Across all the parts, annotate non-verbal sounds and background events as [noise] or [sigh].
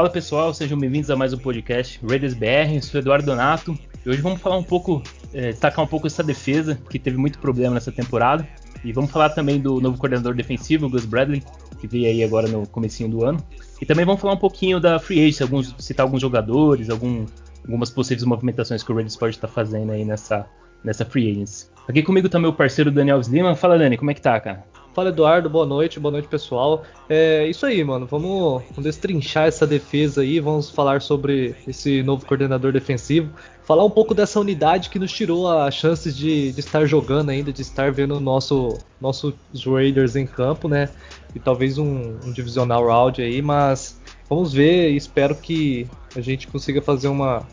Fala pessoal, sejam bem-vindos a mais um podcast Raiders BR. Eu sou Eduardo Donato e hoje vamos falar um pouco, é, destacar um pouco essa defesa que teve muito problema nessa temporada e vamos falar também do novo coordenador defensivo, Gus Bradley, que veio aí agora no comecinho do ano. E também vamos falar um pouquinho da free agency, alguns, citar alguns jogadores, algum, algumas possíveis movimentações que o Raiders pode estar fazendo aí nessa, nessa free agency. Aqui comigo tá meu parceiro Daniel Sliman. Fala Dani, como é que tá, cara? Fala Eduardo, boa noite, boa noite pessoal. É isso aí, mano. Vamos, destrinchar essa defesa aí, vamos falar sobre esse novo coordenador defensivo. Falar um pouco dessa unidade que nos tirou as chances de, de estar jogando ainda, de estar vendo nosso, nossos Raiders em campo, né? E talvez um, um divisional round aí, mas vamos ver e espero que a gente consiga fazer uma,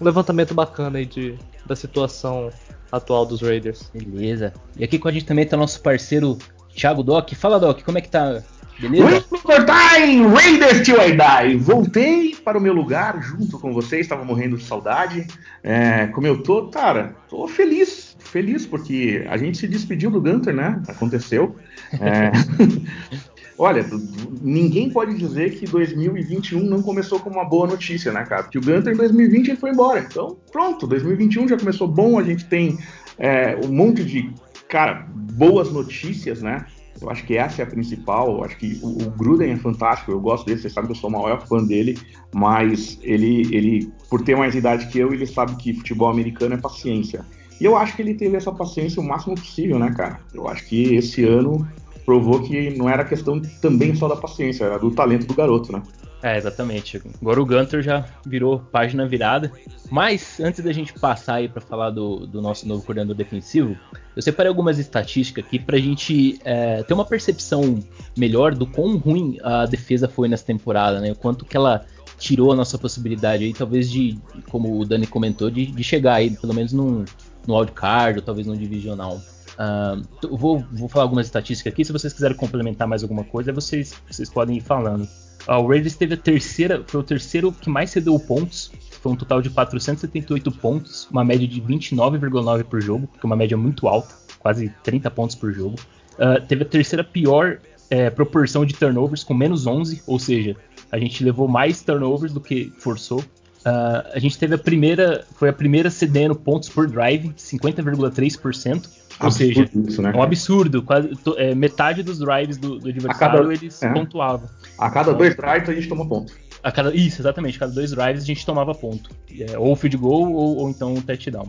um levantamento bacana aí de, da situação atual dos Raiders. Beleza. E aqui com a gente também tá nosso parceiro Thiago Doc. Fala, Doc, como é que tá? Beleza? Time, Raiders Till I Die. Voltei para o meu lugar junto com vocês, estava morrendo de saudade. É, como eu tô, cara, tô feliz, feliz porque a gente se despediu do Gunter, né? Aconteceu. É... [laughs] Olha, ninguém pode dizer que 2021 não começou com uma boa notícia, né, cara? Que o Gunter em 2020 ele foi embora. Então, pronto, 2021 já começou bom, a gente tem é, um monte de cara, boas notícias, né? Eu acho que essa é a principal. Eu acho que o, o, Gruden é fantástico. Eu gosto dele. Vocês sabem que eu sou o maior fã dele. Mas ele, ele, por ter mais idade que eu, ele sabe que futebol americano é paciência. E eu acho que ele teve essa paciência o máximo possível, né, cara? Eu acho que esse ano provou que não era questão também só da paciência, era do talento do garoto, né? É, exatamente. Agora o Gunter já virou página virada. Mas antes da gente passar aí para falar do, do, nosso novo coordenador defensivo, eu separei algumas estatísticas aqui para a gente é, ter uma percepção melhor do quão ruim a defesa foi nessa temporada, né? O quanto que ela tirou a nossa possibilidade aí, talvez de, como o Dani comentou, de, de chegar aí pelo menos num, no wildcard ou talvez no divisional. Uh, vou, vou falar algumas estatísticas aqui. Se vocês quiserem complementar mais alguma coisa, vocês, vocês podem ir falando. O Raiders teve a terceira, foi o terceiro que mais cedeu pontos. Foi um total de 478 pontos, uma média de 29,9 por jogo, que é uma média muito alta, quase 30 pontos por jogo. Uh, teve a terceira pior é, proporção de turnovers, com menos 11, ou seja, a gente levou mais turnovers do que forçou. Uh, a gente teve a primeira, foi a primeira cedendo pontos por drive, 50,3%. Ou seja, isso, né? é um absurdo. Quase, é, metade dos drives do, do adversário cada, eles é. pontuavam. A cada dois drives a gente toma ponto. A cada, isso, exatamente. A cada dois drives a gente tomava ponto. É, ou field goal ou, ou então um touchdown.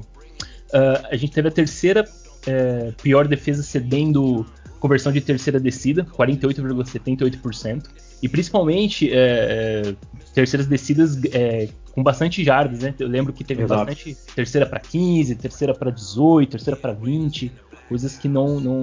Uh, a gente teve a terceira é, pior defesa cedendo conversão de terceira descida, 48,78%. E principalmente é, é, terceiras descidas é, com bastante jardas, né? Eu lembro que teve Exato. bastante terceira para 15, terceira para 18, terceira para 20, coisas que não, não,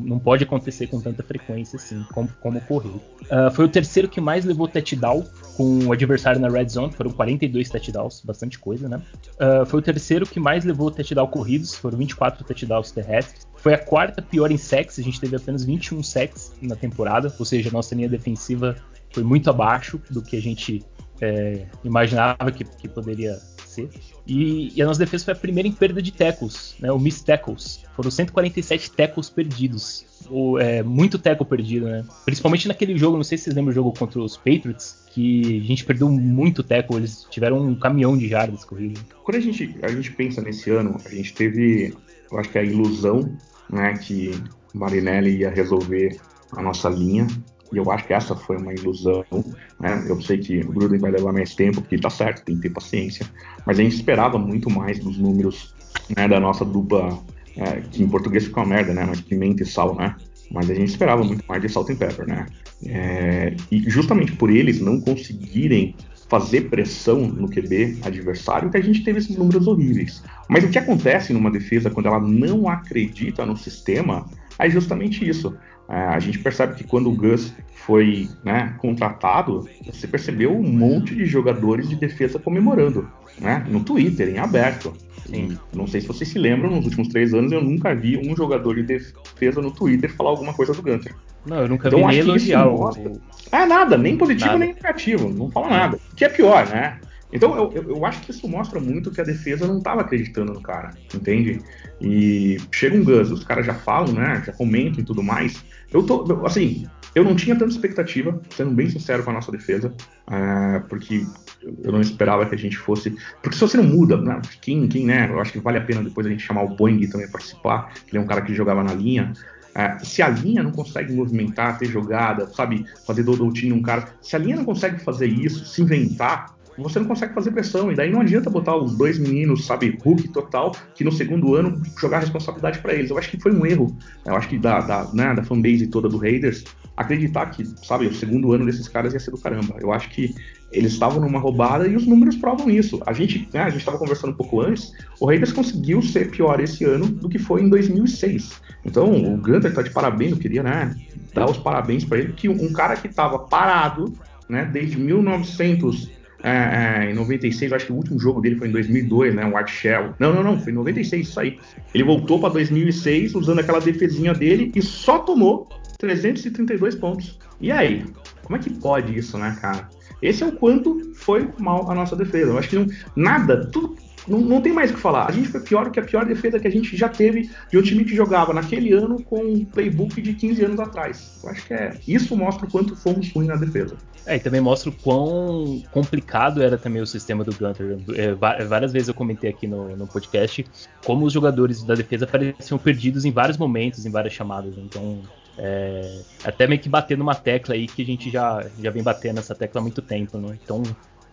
não pode acontecer com tanta frequência assim, como, como ocorreu. Uh, foi o terceiro que mais levou touchdown com o adversário na red zone, foram 42 touchdowns, bastante coisa, né? Uh, foi o terceiro que mais levou touchdown corridos, foram 24 touchdowns terrestres. Foi a quarta pior em sacks, a gente teve apenas 21 sacks na temporada, ou seja, nossa linha defensiva foi muito abaixo do que a gente é, imaginava que, que, poderia ser. E, e, a nossa defesa foi a primeira em perda de tackles, né, o miss tackles. Foram 147 tackles perdidos. Ou, é, muito tackle perdido, né? Principalmente naquele jogo, não sei se vocês lembram do jogo contra os Patriots, que a gente perdeu muito tackle, eles tiveram um caminhão de jardas corridas. Quando a gente, a gente pensa nesse ano, a gente teve, eu acho que a ilusão, né, que Marinelli ia resolver a nossa linha, e eu acho que essa foi uma ilusão. Né? Eu sei que o Gruden vai levar mais tempo, porque tá certo, tem que ter paciência. Mas a gente esperava muito mais dos números né, da nossa dupla, é, que em português fica uma merda, né? Mas pimenta e sal, né? Mas a gente esperava muito mais de salt and pepper, né? É, e justamente por eles não conseguirem fazer pressão no QB adversário que a gente teve esses números horríveis. Mas o que acontece numa defesa quando ela não acredita no sistema é justamente isso. É, a gente percebe que quando o Gus foi né, contratado, você percebeu um monte de jogadores de defesa comemorando, né, no Twitter, em aberto. Sim. Não sei se vocês se lembram, nos últimos três anos eu nunca vi um jogador de defesa no Twitter falar alguma coisa do Gunter. Não, eu nunca então, vi nem elogiar. Mostra... É nada, nem positivo nada. nem negativo, não fala nada. O que é pior, né? Então eu, eu, acho que isso mostra muito que a defesa não estava acreditando no cara, entende? E chega um Gus, os caras já falam, né? Já comentam e tudo mais. Eu tô, assim, Eu não tinha tanta expectativa, sendo bem sincero com a nossa defesa, uh, porque eu não esperava que a gente fosse. Porque se você não muda, né? Quem, quem, né? Eu acho que vale a pena depois a gente chamar o Boeing também para participar, que ele é um cara que jogava na linha. Uh, se a linha não consegue movimentar, ter jogada, sabe, fazer double um cara, se a linha não consegue fazer isso, se inventar, você não consegue fazer pressão. E daí não adianta botar os dois meninos, sabe, Hulk total, que no segundo ano jogar a responsabilidade para eles. Eu acho que foi um erro. Eu acho que da, da, né, da fanbase toda do Raiders acreditar que, sabe, o segundo ano desses caras ia ser do caramba. Eu acho que eles estavam numa roubada e os números provam isso. A gente, né, a gente estava conversando um pouco antes, o Raiders conseguiu ser pior esse ano do que foi em 2006. Então, o Gunter tá de parabéns, eu queria, né, dar os parabéns para ele, que um cara que estava parado, né, desde 1900 é, é, em 96, acho que o último jogo dele foi em 2002, né? Um Art Shell. Não, não, não, foi em 96 isso aí. Ele voltou para 2006 usando aquela defesinha dele e só tomou 332 pontos. E aí? Como é que pode isso, né, cara? Esse é o quanto foi mal a nossa defesa. Eu acho que não, nada, tudo não, não tem mais o que falar. A gente foi pior que a pior defesa que a gente já teve de um time que jogava naquele ano com um playbook de 15 anos atrás. Eu acho que é isso mostra o quanto fomos ruins na defesa. É, e também mostra o quão complicado era também o sistema do Gunter. É, várias vezes eu comentei aqui no, no podcast como os jogadores da defesa pareciam perdidos em vários momentos, em várias chamadas. Então, é, até meio que batendo uma tecla aí que a gente já, já vem batendo essa tecla há muito tempo, né? Então,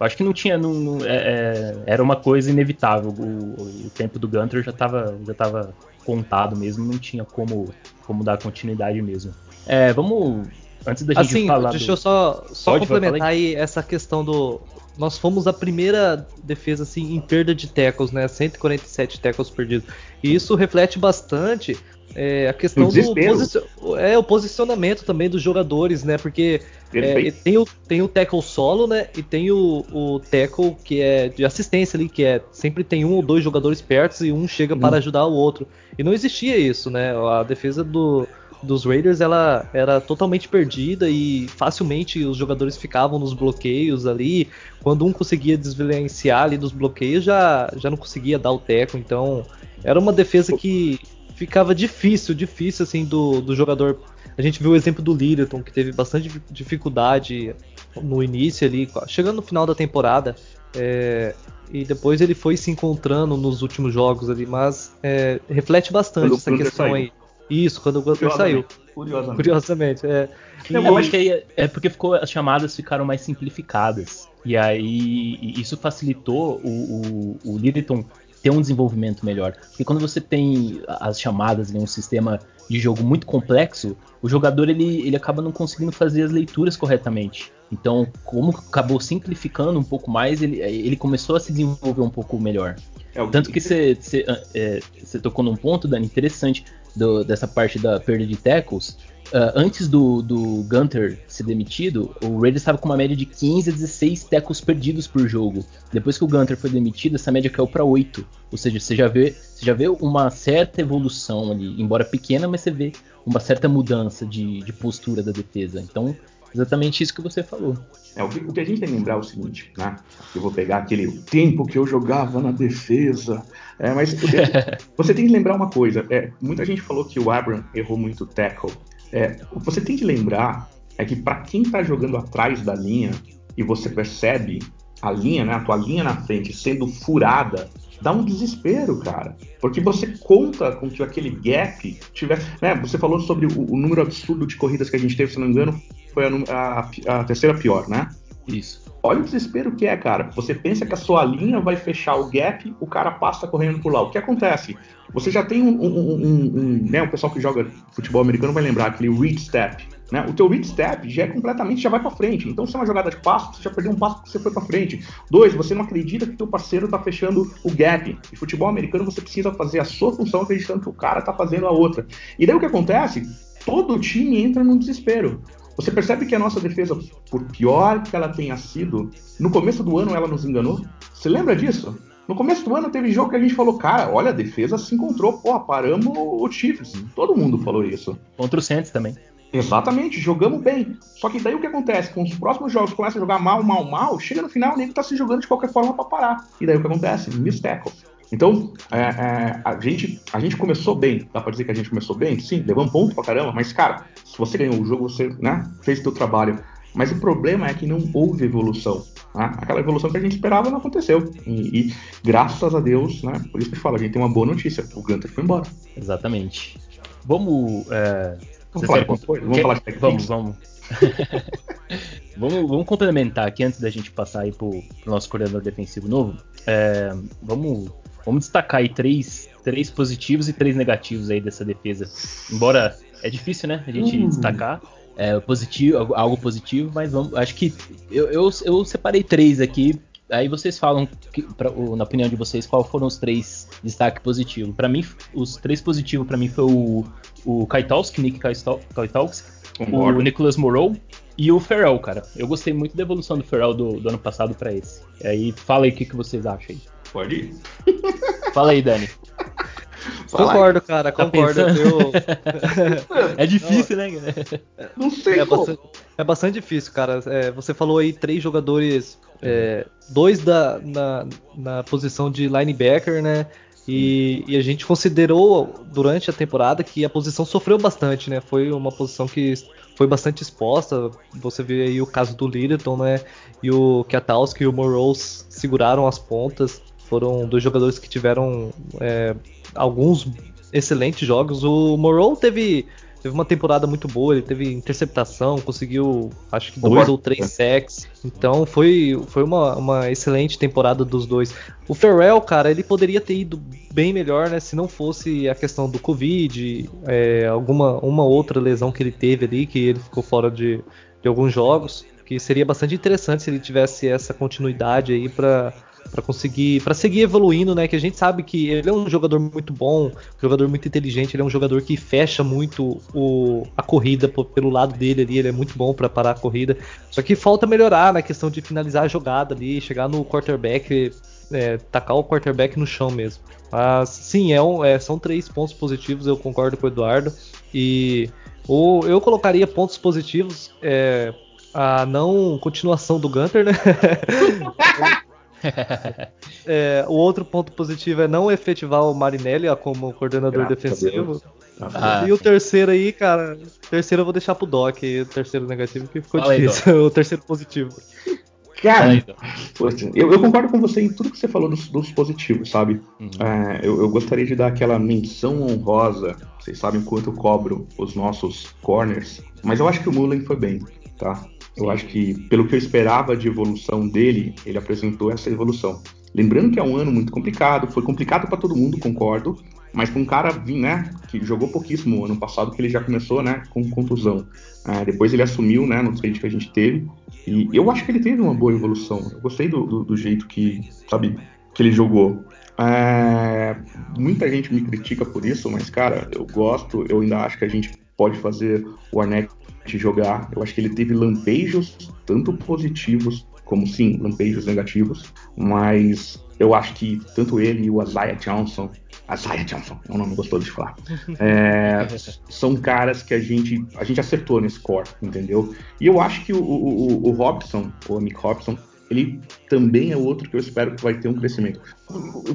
acho que não tinha. Não, não, é, é, era uma coisa inevitável. O, o, tempo do Gunter já estava já tava contado mesmo, não tinha como, como dar continuidade mesmo. É, vamos. Antes da gente assim, falar. Deixa do... eu só, só complementar aí essa questão do. Nós fomos a primeira defesa assim, em perda de tackles, né? 147 tackles perdidos. E isso reflete bastante é, a questão do posicio... é, o posicionamento também dos jogadores, né? Porque é, tem, o, tem o tackle solo, né? E tem o, o tackle que é de assistência ali, que é sempre tem um ou dois jogadores perto e um chega para ajudar o outro. E não existia isso, né? A defesa do, dos Raiders ela era totalmente perdida e facilmente os jogadores ficavam nos bloqueios ali. Quando um conseguia desvencilhar ali dos bloqueios, já, já não conseguia dar o teco. Então era uma defesa que ficava difícil, difícil assim do, do jogador. A gente viu o exemplo do Littleton, que teve bastante dificuldade no início ali, chegando no final da temporada. É, e depois ele foi se encontrando nos últimos jogos ali, mas é, reflete bastante essa questão aí. Isso, quando o Gunter saiu. Curiosamente. Curiosamente, é. Eu acho que é, porque ficou, as chamadas ficaram mais simplificadas. E aí isso facilitou o, o, o Littleton ter um desenvolvimento melhor. Porque quando você tem as chamadas em um sistema de jogo muito complexo, o jogador ele, ele acaba não conseguindo fazer as leituras corretamente. Então, como acabou simplificando um pouco mais, ele, ele começou a se desenvolver um pouco melhor. É, Tanto que você é, tocou num ponto, Dani, interessante do, dessa parte da perda de tackles, Uh, antes do, do Gunter ser demitido, o Raiders estava com uma média de 15 a 16 tackles perdidos por jogo. Depois que o Gunter foi demitido, essa média caiu para 8. Ou seja, você já, vê, você já vê uma certa evolução ali, embora pequena, mas você vê uma certa mudança de, de postura da defesa. Então, exatamente isso que você falou. É, o, que, o que a gente tem que lembrar é o seguinte, né? Eu vou pegar aquele tempo que eu jogava na defesa. É, mas [laughs] você tem que lembrar uma coisa. É, muita gente falou que o Abram errou muito tackle. É, você tem que lembrar é que para quem está jogando atrás da linha e você percebe a linha, né, a tua linha na frente sendo furada, dá um desespero, cara. Porque você conta com que aquele gap tiver. Né, você falou sobre o, o, número absurdo de corridas que a gente teve, se não me engano, foi a, a, a terceira pior, né? Isso. Olha o desespero que é, cara. Você pensa que a sua linha vai fechar o gap, o cara passa correndo por lá. O que acontece? Você já tem um, um, um, um né, o pessoal que joga futebol americano vai lembrar aquele read step. Né? O teu read step já é completamente, já vai para frente. Então, se é uma jogada de passo, você já perdeu um passo que você foi para frente. Dois, você não acredita que teu parceiro tá fechando o gap. E futebol americano você precisa fazer a sua função acreditando que o cara tá fazendo a outra. E daí o que acontece? Todo time entra no desespero. Você percebe que a nossa defesa, por pior que ela tenha sido, no começo do ano ela nos enganou? Você lembra disso? No começo do ano teve jogo que a gente falou, cara, olha, a defesa se encontrou, pô, paramos o Chiefs. Todo mundo falou isso. Contra o Saints também. Exatamente, jogamos bem. Só que daí o que acontece? Com os próximos jogos começa a jogar mal, mal, mal, chega no final, o nego tá se jogando de qualquer forma para parar. E daí o que acontece? Miss tackle. Então, é, é, a, gente, a gente começou bem. Dá pra dizer que a gente começou bem? Sim, levamos ponto pra caramba, mas, cara, você ganhou o jogo, você né, fez o seu trabalho. Mas o problema é que não houve evolução. Né? Aquela evolução que a gente esperava não aconteceu. E, e, graças a Deus, né? Por isso que eu falo, a gente tem uma boa notícia. O Gunter foi embora. Exatamente. Vamos. É... Vamos falar, vamos, vamos falar de Vamos, vamos. [laughs] vamos, vamos complementar aqui antes da gente passar aí pro, pro nosso coordenador defensivo novo. É, vamos, vamos destacar aí três, três positivos e três negativos aí dessa defesa. Embora é difícil, né? A gente uhum. destacar é, positivo, algo positivo, mas vamos, acho que eu, eu, eu separei três aqui. Aí vocês falam, que, pra, na opinião de vocês, qual foram os três destaques positivos. Para mim, os três positivos para mim foi o, o Kaitalski, Nick Kaitalski, o Nicholas Moreau e o Ferrell, cara. Eu gostei muito da evolução do Ferrell do, do ano passado para esse. Aí fala aí o que, que vocês acham aí. Pode ir. Fala aí, Dani. [laughs] Concordo, cara, tá concordo. Eu... [laughs] é difícil, não, né? Não sei é bastante, é bastante, difícil, cara. É, você falou aí três jogadores, é, dois da, na, na posição de linebacker, né? E, e, a gente considerou durante a temporada que a posição sofreu bastante, né? Foi uma posição que foi bastante exposta. Você vê aí o caso do Littleton, né? E o Katowski e o Morose seguraram as pontas. Foram dois jogadores que tiveram é, alguns excelentes jogos. O Morrow teve, teve uma temporada muito boa, ele teve interceptação, conseguiu acho que dois ou três sacks. Então foi, foi uma, uma excelente temporada dos dois. O Ferrell, cara, ele poderia ter ido bem melhor, né? Se não fosse a questão do Covid, é, alguma uma outra lesão que ele teve ali, que ele ficou fora de, de alguns jogos. Que seria bastante interessante se ele tivesse essa continuidade aí para para conseguir, para seguir evoluindo, né? Que a gente sabe que ele é um jogador muito bom, um jogador muito inteligente, ele é um jogador que fecha muito o, a corrida pelo lado dele ali, ele é muito bom para parar a corrida. Só que falta melhorar na questão de finalizar a jogada ali, chegar no quarterback, é, tacar o quarterback no chão mesmo. Mas sim, é, um, é são três pontos positivos, eu concordo com o Eduardo. E o, eu colocaria pontos positivos. É, a não continuação do Gunter, né? [laughs] [laughs] [laughs] é, o outro ponto positivo é não efetivar o Marinelli como coordenador Graças defensivo. Ah, e o terceiro aí, cara, terceiro eu vou deixar pro Doc, o terceiro negativo, que ficou Fala difícil, aí, [laughs] o terceiro positivo. Cara, então. eu, eu, concordo com você em tudo que você falou dos, dos positivos, sabe? Uhum. É, eu, eu, gostaria de dar aquela menção honrosa. Vocês sabem quanto eu cobro os nossos corners, mas eu acho que o Mullen foi bem, tá? Eu acho que, pelo que eu esperava de evolução dele, ele apresentou essa evolução. Lembrando que é um ano muito complicado, foi complicado para todo mundo, concordo, mas com um cara né, que jogou pouquíssimo ano passado, que ele já começou né, com contusão. É, depois ele assumiu né, no trade que a gente teve, e eu acho que ele teve uma boa evolução. Eu gostei do, do, do jeito que, sabe, que ele jogou. É, muita gente me critica por isso, mas, cara, eu gosto, eu ainda acho que a gente pode fazer o Arnett jogar. Eu acho que ele teve lampejos, tanto positivos como sim, lampejos negativos, mas eu acho que tanto ele e o Isaiah Johnson, Isaiah Johnson, é um nome gostoso de falar, [laughs] é, são caras que a gente, a gente acertou nesse core, entendeu? E eu acho que o, o, o Robson, o Nick Robson, ele também é outro que eu espero que vai ter um crescimento.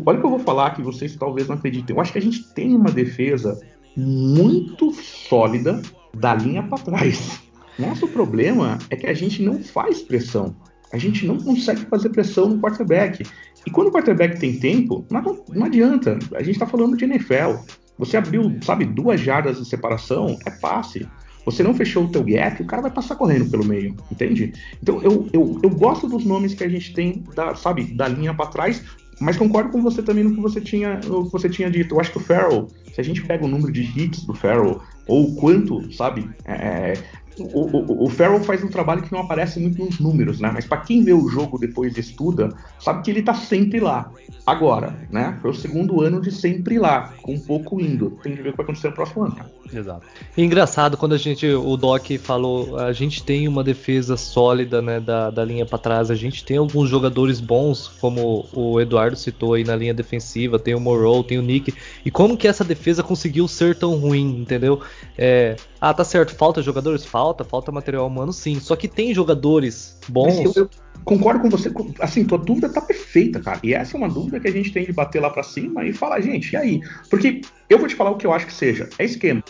Olha o que eu vou falar que vocês talvez não acreditem. Eu acho que a gente tem uma defesa muito sólida da linha para trás. Nosso problema é que a gente não faz pressão. A gente não consegue fazer pressão no quarterback. E quando o quarterback tem tempo, não, não adianta. A gente está falando de NFL. Você abriu, sabe, duas jardas de separação, é passe. Você não fechou o teu gap, o cara vai passar correndo pelo meio, entende? Então eu, eu, eu gosto dos nomes que a gente tem, da, sabe, da linha para trás, mas concordo com você também no que você tinha, no que você tinha dito. Eu acho que o Farrell, se a gente pega o número de hits do Farrell, ou quanto, sabe, é, o, o, Farrell faz um trabalho que não aparece muito nos números, né? Mas para quem vê o jogo depois e estuda, sabe que ele tá sempre lá. Agora, né? Foi o segundo ano de sempre lá, com um pouco indo. Tem que ver o que vai acontecer no próximo ano. Exato. Engraçado quando a gente, o Doc falou, a gente tem uma defesa sólida, né, da, da linha para trás. A gente tem alguns jogadores bons, como o Eduardo citou aí na linha defensiva. Tem o Morrow, tem o Nick. E como que essa defesa conseguiu ser tão ruim, entendeu? É, ah, tá certo, falta jogadores? Falta, falta material humano sim. Só que tem jogadores bons. Eu, concordo com você. Assim, tua dúvida tá perfeita, cara. E essa é uma dúvida que a gente tem de bater lá para cima e falar, gente, e aí? Porque eu vou te falar o que eu acho que seja. É esquema,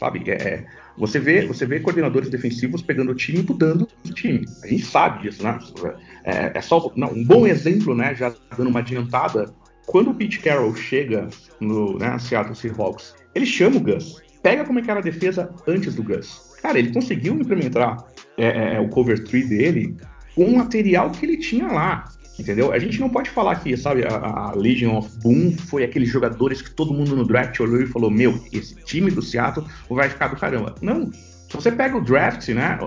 sabe? É, é você vê, você vê coordenadores defensivos pegando o time e mudando o time. A gente sabe disso, né? É, é só não, um bom exemplo, né? Já dando uma adiantada. Quando o Pete Carroll chega no né, Seattle Seahawks, ele chama o Gus. Pega como é que era a defesa antes do Gus. Cara, ele conseguiu implementar é, é, é o cover 3 dele com o material que ele tinha lá. Entendeu? A gente não pode falar que, sabe, a, a, Legion of Boom foi aqueles jogadores que todo mundo no draft olhou e falou: Meu, esse time do Seattle vai ficar do caramba. Não. Se você pega o draft, né,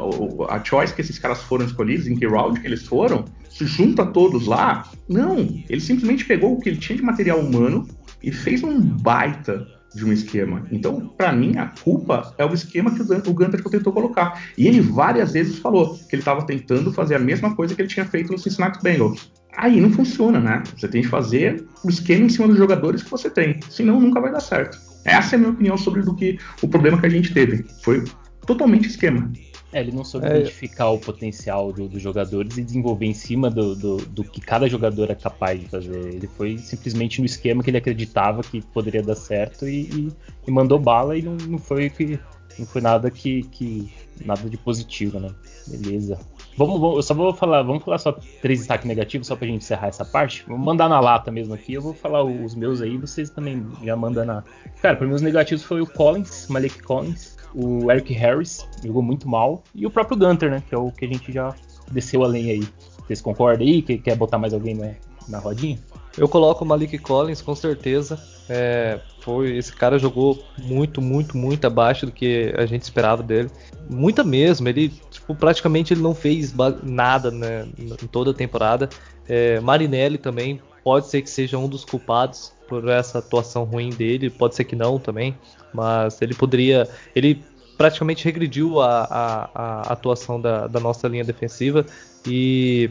a choice que esses caras foram escolhidos, em que round que eles foram, se junta todos lá, não. Ele simplesmente pegou o que ele tinha de material humano e fez um baita de um esquema. Então, para mim, a culpa é o esquema que o Gunter tentou colocar. E ele várias vezes falou que ele estava tentando fazer a mesma coisa que ele tinha feito no Cincinnati Bengals. Aí não funciona, né? Você tem que fazer o esquema em cima dos jogadores que você tem. Senão nunca vai dar certo. Essa é a minha opinião sobre do que o problema que a gente teve. Foi totalmente esquema. É, ele não soube é... identificar o potencial dos do jogadores e desenvolver em cima do, do, do, que cada jogador é capaz de fazer. Ele foi simplesmente no esquema que ele acreditava que poderia dar certo e, e, e mandou bala e não, não foi que não foi nada que, que nada de positivo, né? Beleza. Vamos, vamos, eu só vou falar, vamos falar só três destaques negativos só pra gente encerrar essa parte. Vamos mandar na lata mesmo aqui. Eu vou falar os meus aí, vocês também já mandam na. Cara, para mim os negativos foi o Collins, Malik Collins, o Eric Harris, jogou muito mal, e o próprio Gunter, né? Que é o que a gente já desceu além aí. Vocês concordam aí? Que quer botar mais alguém na, na rodinha? Eu coloco o Malik Collins com certeza. É, foi esse cara jogou muito, muito, muito abaixo do que a gente esperava dele. Muita mesmo. Ele tipo, praticamente ele não fez nada né, em toda a temporada. É, Marinelli também pode ser que seja um dos culpados por essa atuação ruim dele. Pode ser que não também, mas ele poderia. Ele praticamente regrediu a, a, a atuação da, da nossa linha defensiva e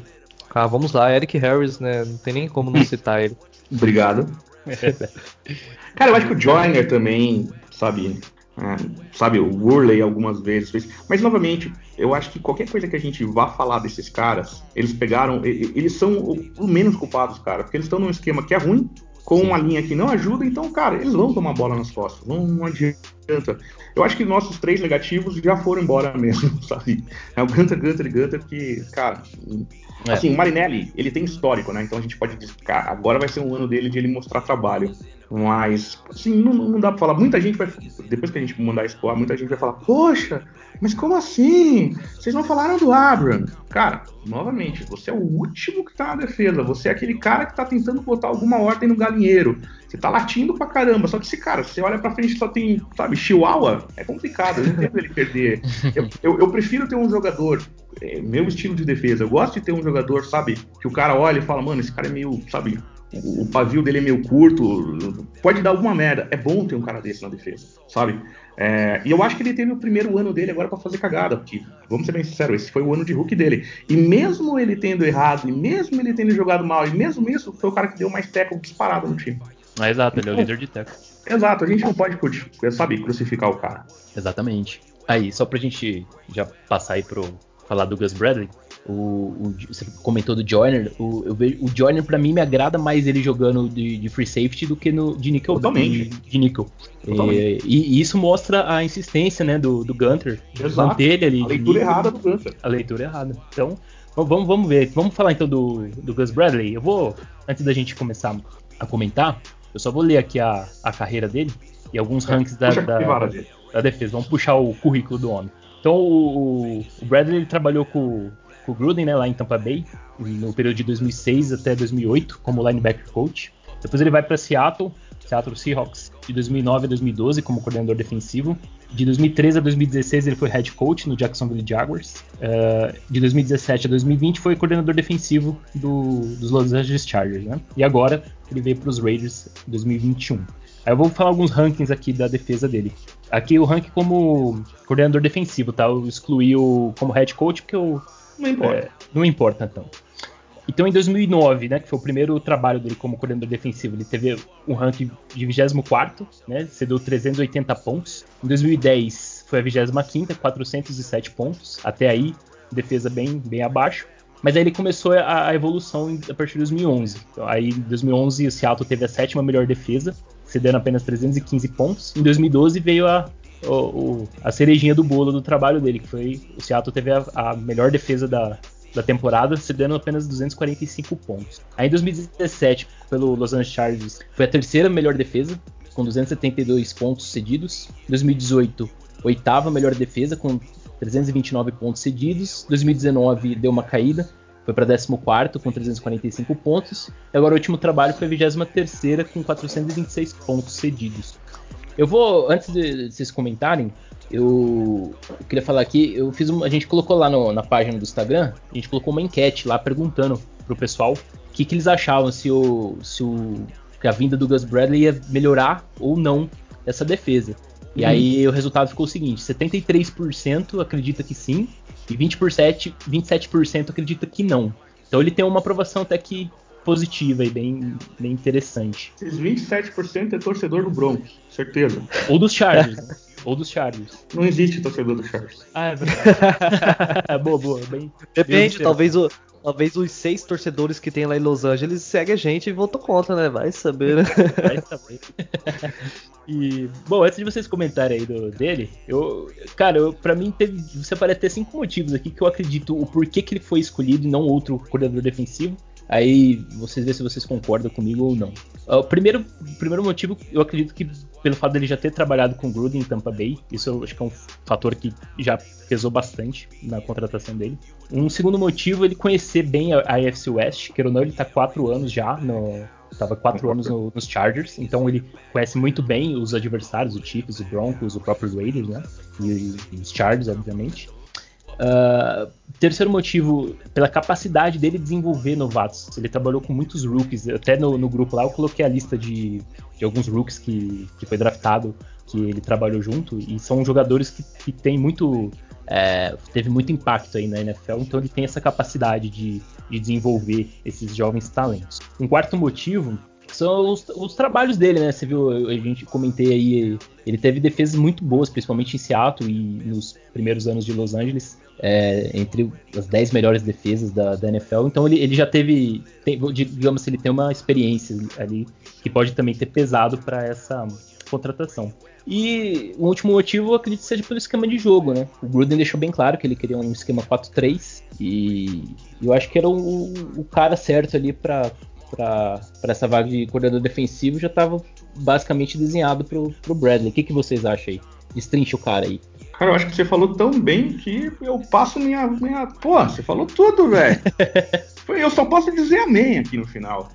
ah, vamos lá, Eric Harris, né? Não tem nem como não [laughs] citar ele. Obrigado. [laughs] Cara, eu acho que o Joyner também, sabe, sabe, o Worley algumas vezes. Mas, novamente, eu acho que qualquer coisa que a gente vá falar desses caras, eles pegaram. Eles são o, menos culpados, cara, porque eles estão num esquema que é ruim, com uma linha que não ajuda, então, cara, eles vão tomar bola nas costas. Não, não adianta. Eu acho que nossos três negativos já foram embora mesmo, [laughs] sabe? É o Gunter, Gunter e Gunter que, cara. É. Assim, o Marinelli, ele tem histórico, né? Então a gente pode dizer, cara, agora vai ser um ano dele de ele mostrar trabalho. Mas, assim, não, não dá pra falar. Muita gente vai. Depois que a gente mandar isso muita gente vai falar, poxa, mas como assim? Vocês não falaram do Abram. Cara, novamente, você é o último que tá na defesa. Você é aquele cara que tá tentando botar alguma ordem no galinheiro. Você tá latindo pra caramba. Só que esse cara, você olha pra frente e só tem, sabe, Chihuahua, é complicado. Eu não entendo ele perder. Eu, eu, eu, prefiro ter um jogador. É, meu estilo de defesa. Eu gosto de ter um jogador, sabe, que o cara olha e fala, mano, esse cara é meio, sabe, o pavio dele é meio curto, pode dar alguma merda. É bom ter um cara desse na defesa, sabe? É, e eu acho que ele teve o primeiro ano dele agora para fazer cagada, porque, vamos ser bem sinceros, esse foi o ano de Hulk dele. E mesmo ele tendo errado, e mesmo ele tendo jogado mal, e mesmo isso, foi o cara que deu mais teco disparado no time. É, exato, ele é o líder de teco. Exato, a gente não pode, sabe, crucificar o cara. Exatamente. Aí, só pra gente já passar aí pro falar do Gus Bradley, o, o, você comentou do Joyner. O, eu vejo, o Joyner, pra mim, me agrada mais ele jogando de, de free safety do que no, de nickel. Totalmente. De, de nickel. E, e, isso mostra a insistência né, do, do Gunter. Exato. Manter ali. A leitura errada do Gunter. A leitura errada. Então, vamos, vamos ver. Vamos falar então do, do Gus Bradley. Eu vou, antes da gente começar a comentar, eu só vou ler aqui a, a carreira dele e alguns é, ranks da, da, da, defesa. Vamos puxar o currículo do homem. Então o, o Bradley ele trabalhou com com o Gruden, né, lá em Tampa Bay, no período de 2006 até 2008, como linebacker coach. Depois ele vai para Seattle, Seattle Seahawks, de 2009 a 2012 como coordenador defensivo. De 2013 a 2016 ele foi head coach no Jacksonville Jaguars. Uh, de 2017 a 2020 foi coordenador defensivo do, dos Los Angeles Chargers, né? E agora ele veio para os Raiders em 2021. Aí eu vou falar alguns rankings aqui da defesa dele. Aqui o ranking como coordenador defensivo, tá? Eu excluí o como head coach porque eu não importa. É, não importa, então. Então, em 2009, né, que foi o primeiro trabalho dele como coordenador defensivo, ele teve um ranking de 24, né, cedeu 380 pontos. Em 2010, foi a 25, 407 pontos. Até aí, defesa bem, bem abaixo. Mas aí ele começou a, a evolução a partir de 2011. Então, aí em 2011 o Seattle teve a sétima melhor defesa, cedendo apenas 315 pontos. Em 2012 veio a, o, o, a cerejinha do bolo do trabalho dele, que foi o Seattle teve a, a melhor defesa da, da temporada, cedendo apenas 245 pontos. Aí em 2017, pelo Los Angeles Chargers, foi a terceira melhor defesa, com 272 pontos cedidos. 2018, oitava melhor defesa, com 329 pontos cedidos. 2019 deu uma caída, foi para 14 com 345 pontos. E agora o último trabalho foi a 23 com 426 pontos cedidos. Eu vou, antes de vocês comentarem, eu, eu queria falar aqui, eu fiz a gente colocou lá no, na página do Instagram, a gente colocou uma enquete lá perguntando pro pessoal o que, que eles achavam se o, se o que a vinda do Gus Bradley ia melhorar ou não essa defesa. E uhum. aí o resultado ficou o seguinte: 73% acredita que sim, e 20%, 27% acredita que não. Então ele tem uma aprovação até que positiva e bem, bem interessante. Esses 27% é torcedor do Broncos, certeza. Ou dos Chargers, né? Ou dos Chargers. Não existe torcedor do Chargers. Ah, é verdade. [laughs] boa, boa. Bem, Depende, bem talvez o, Talvez os seis torcedores que tem lá em Los Angeles seguem a gente e votam contra, né? Vai saber, né? Vai saber. e, bom, antes de vocês comentarem aí do, dele, eu, cara, eu, pra mim teve, você parece ter cinco motivos aqui que eu acredito o porquê que ele foi escolhido e não outro coordenador defensivo. Aí vocês vê se vocês concordam comigo ou não. O primeiro, primeiro motivo, eu acredito que pelo fato dele já ter trabalhado com Gruden em Tampa Bay, isso eu acho que é um fator que já pesou bastante na contratação dele. Um segundo motivo, ele conhecer bem a, AFC West, que ou não, ele tá quatro anos já no, estava quatro anos no, nos Chargers, então ele conhece muito bem os adversários, o Chiefs, o Broncos, o próprio Raiders, né? E, e os Chargers, obviamente. Uh, terceiro motivo, pela capacidade dele desenvolver novatos. Ele trabalhou com muitos rookies. Até no, no grupo lá eu coloquei a lista de, de, alguns rookies que, que foi draftado, que ele trabalhou junto. E são jogadores que, que têm muito. É, teve muito impacto aí na NFL, então ele tem essa capacidade de, de desenvolver esses jovens talentos. Um quarto motivo são os, os, trabalhos dele, né? Você viu, a gente comentei aí, ele teve defesas muito boas, principalmente em Seattle e nos primeiros anos de Los Angeles é, entre as 10 melhores defesas da, da NFL. Então ele, ele já teve, tem, digamos assim, ele tem uma experiência ali que pode também ter pesado para essa contratação. E o último motivo, eu acredito que seja pelo esquema de jogo, né? O Gruden deixou bem claro que ele queria um esquema 4-3 e eu acho que era o, o cara certo ali para para essa vaga de coordenador defensivo já estava basicamente desenhado para o Bradley. O que, que vocês acham aí? Destrincha o cara aí. Cara, eu acho que você falou tão bem que eu passo minha. minha... Pô, você falou tudo, velho. [laughs] eu só posso dizer amém aqui no final.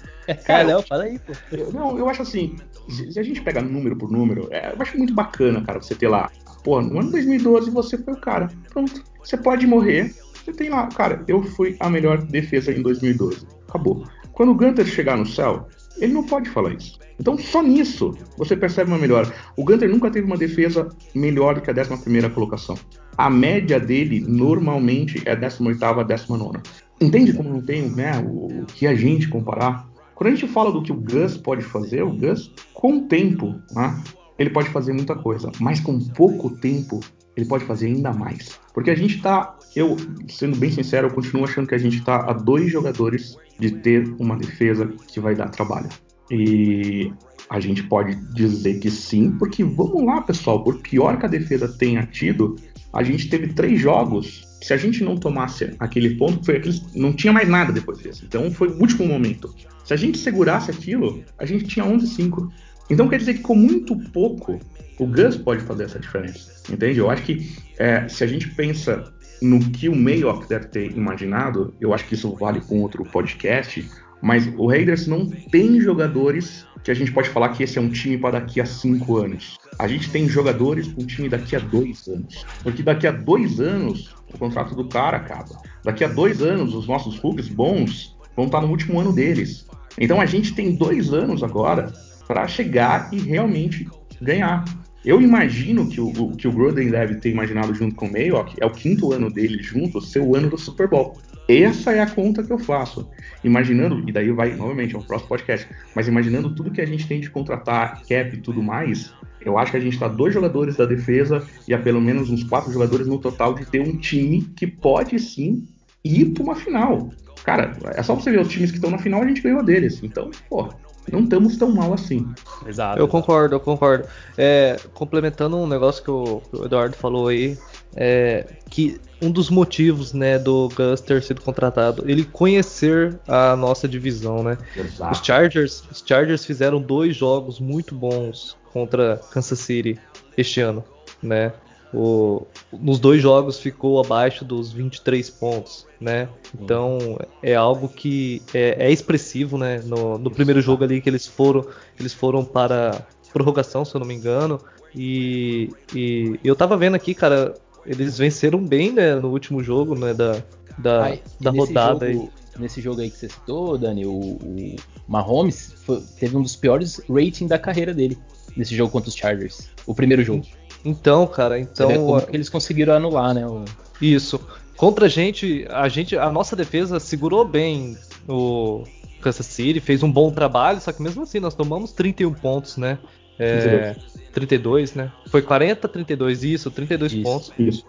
Cara, não, fala aí, pô. Eu, não, eu acho assim, se, a gente pegar número por número, é, eu acho muito bacana, cara, você ter lá. Pô, no ano 2012 você foi o cara. Pronto. Você pode morrer. Você tem lá, cara, eu fui a melhor defesa em 2012. Acabou. Quando o Gunter chegar no céu, ele não pode falar isso. Então, só nisso você percebe uma melhora. O Gunter nunca teve uma defesa melhor que a 11 colocação. A média dele normalmente é 18 a 19. Entende como não tem né, o, o que a gente comparar? Quando a gente fala do que o Gus pode fazer, o Gus, com o tempo, né, ele pode fazer muita coisa, mas com pouco tempo, ele pode fazer ainda mais. Porque a gente tá, eu, sendo bem sincero, eu continuo achando que a gente tá a dois jogadores de ter uma defesa que vai dar trabalho. E a gente pode dizer que sim, porque vamos lá, pessoal, por pior que a defesa tenha tido, a gente teve três jogos. Se a gente não tomasse aquele ponto, foi aquele, não tinha mais nada depois desse. Então foi o último momento. Se a gente segurasse aquilo, a gente tinha 11-5. Então quer dizer que com muito pouco, o Gus pode fazer essa diferença. Entende? Eu acho que é, se a gente pensa no que o Mayock deve ter imaginado, eu acho que isso vale um outro podcast, mas o Raiders não tem jogadores que a gente pode falar que esse é um time para daqui a cinco anos. A gente tem jogadores para um time daqui a dois anos. Porque daqui a dois anos o contrato do cara acaba. Daqui a dois anos os nossos rookies bons vão estar no último ano deles. Então a gente tem dois anos agora para chegar e realmente ganhar. Eu imagino que o, que o Gruden deve ter imaginado junto com o Mayock, é o quinto ano dele junto, ser o ano do Super Bowl. Essa é a conta que eu faço. Imaginando, e daí vai, novamente, é um próximo podcast, mas imaginando tudo que a gente tem de contratar, cap e tudo mais, eu acho que a gente está dois jogadores da defesa e a pelo menos uns quatro jogadores no total de ter um time que pode sim ir para uma final. Cara, é só você ver os times que estão na final, a gente ganhou deles. Então, pô, não estamos tão mal assim. Exato. Eu exato. concordo, eu concordo. É, complementando um negócio que o, que o Eduardo falou aí, é, que um dos motivos, né, do Gus ter sido contratado, ele conhecer a nossa divisão, né? Exato. Os Chargers, os Chargers fizeram dois jogos muito bons contra Kansas City este ano, né? O, nos dois jogos ficou abaixo dos 23 pontos, né? Então é algo que é, é expressivo, né? No, no, primeiro jogo ali que eles foram, eles foram para prorrogação, se eu não me engano. E, e eu tava vendo aqui, cara, eles venceram bem, né? No último jogo, né? Da, da, da rodada jogo, aí. Nesse jogo aí que você citou, Dani, o, o Mahomes foi, teve um dos piores ratings da carreira dele nesse jogo contra os Chargers. O primeiro jogo. Então, cara, então. Como que eles conseguiram anular, né? O... Isso. Contra a gente, a gente, a nossa defesa segurou bem o Kansas City, fez um bom trabalho, só que mesmo assim nós tomamos 31 pontos, né? É, 32, né? Foi 40, 32, isso, 32 isso, pontos. Isso.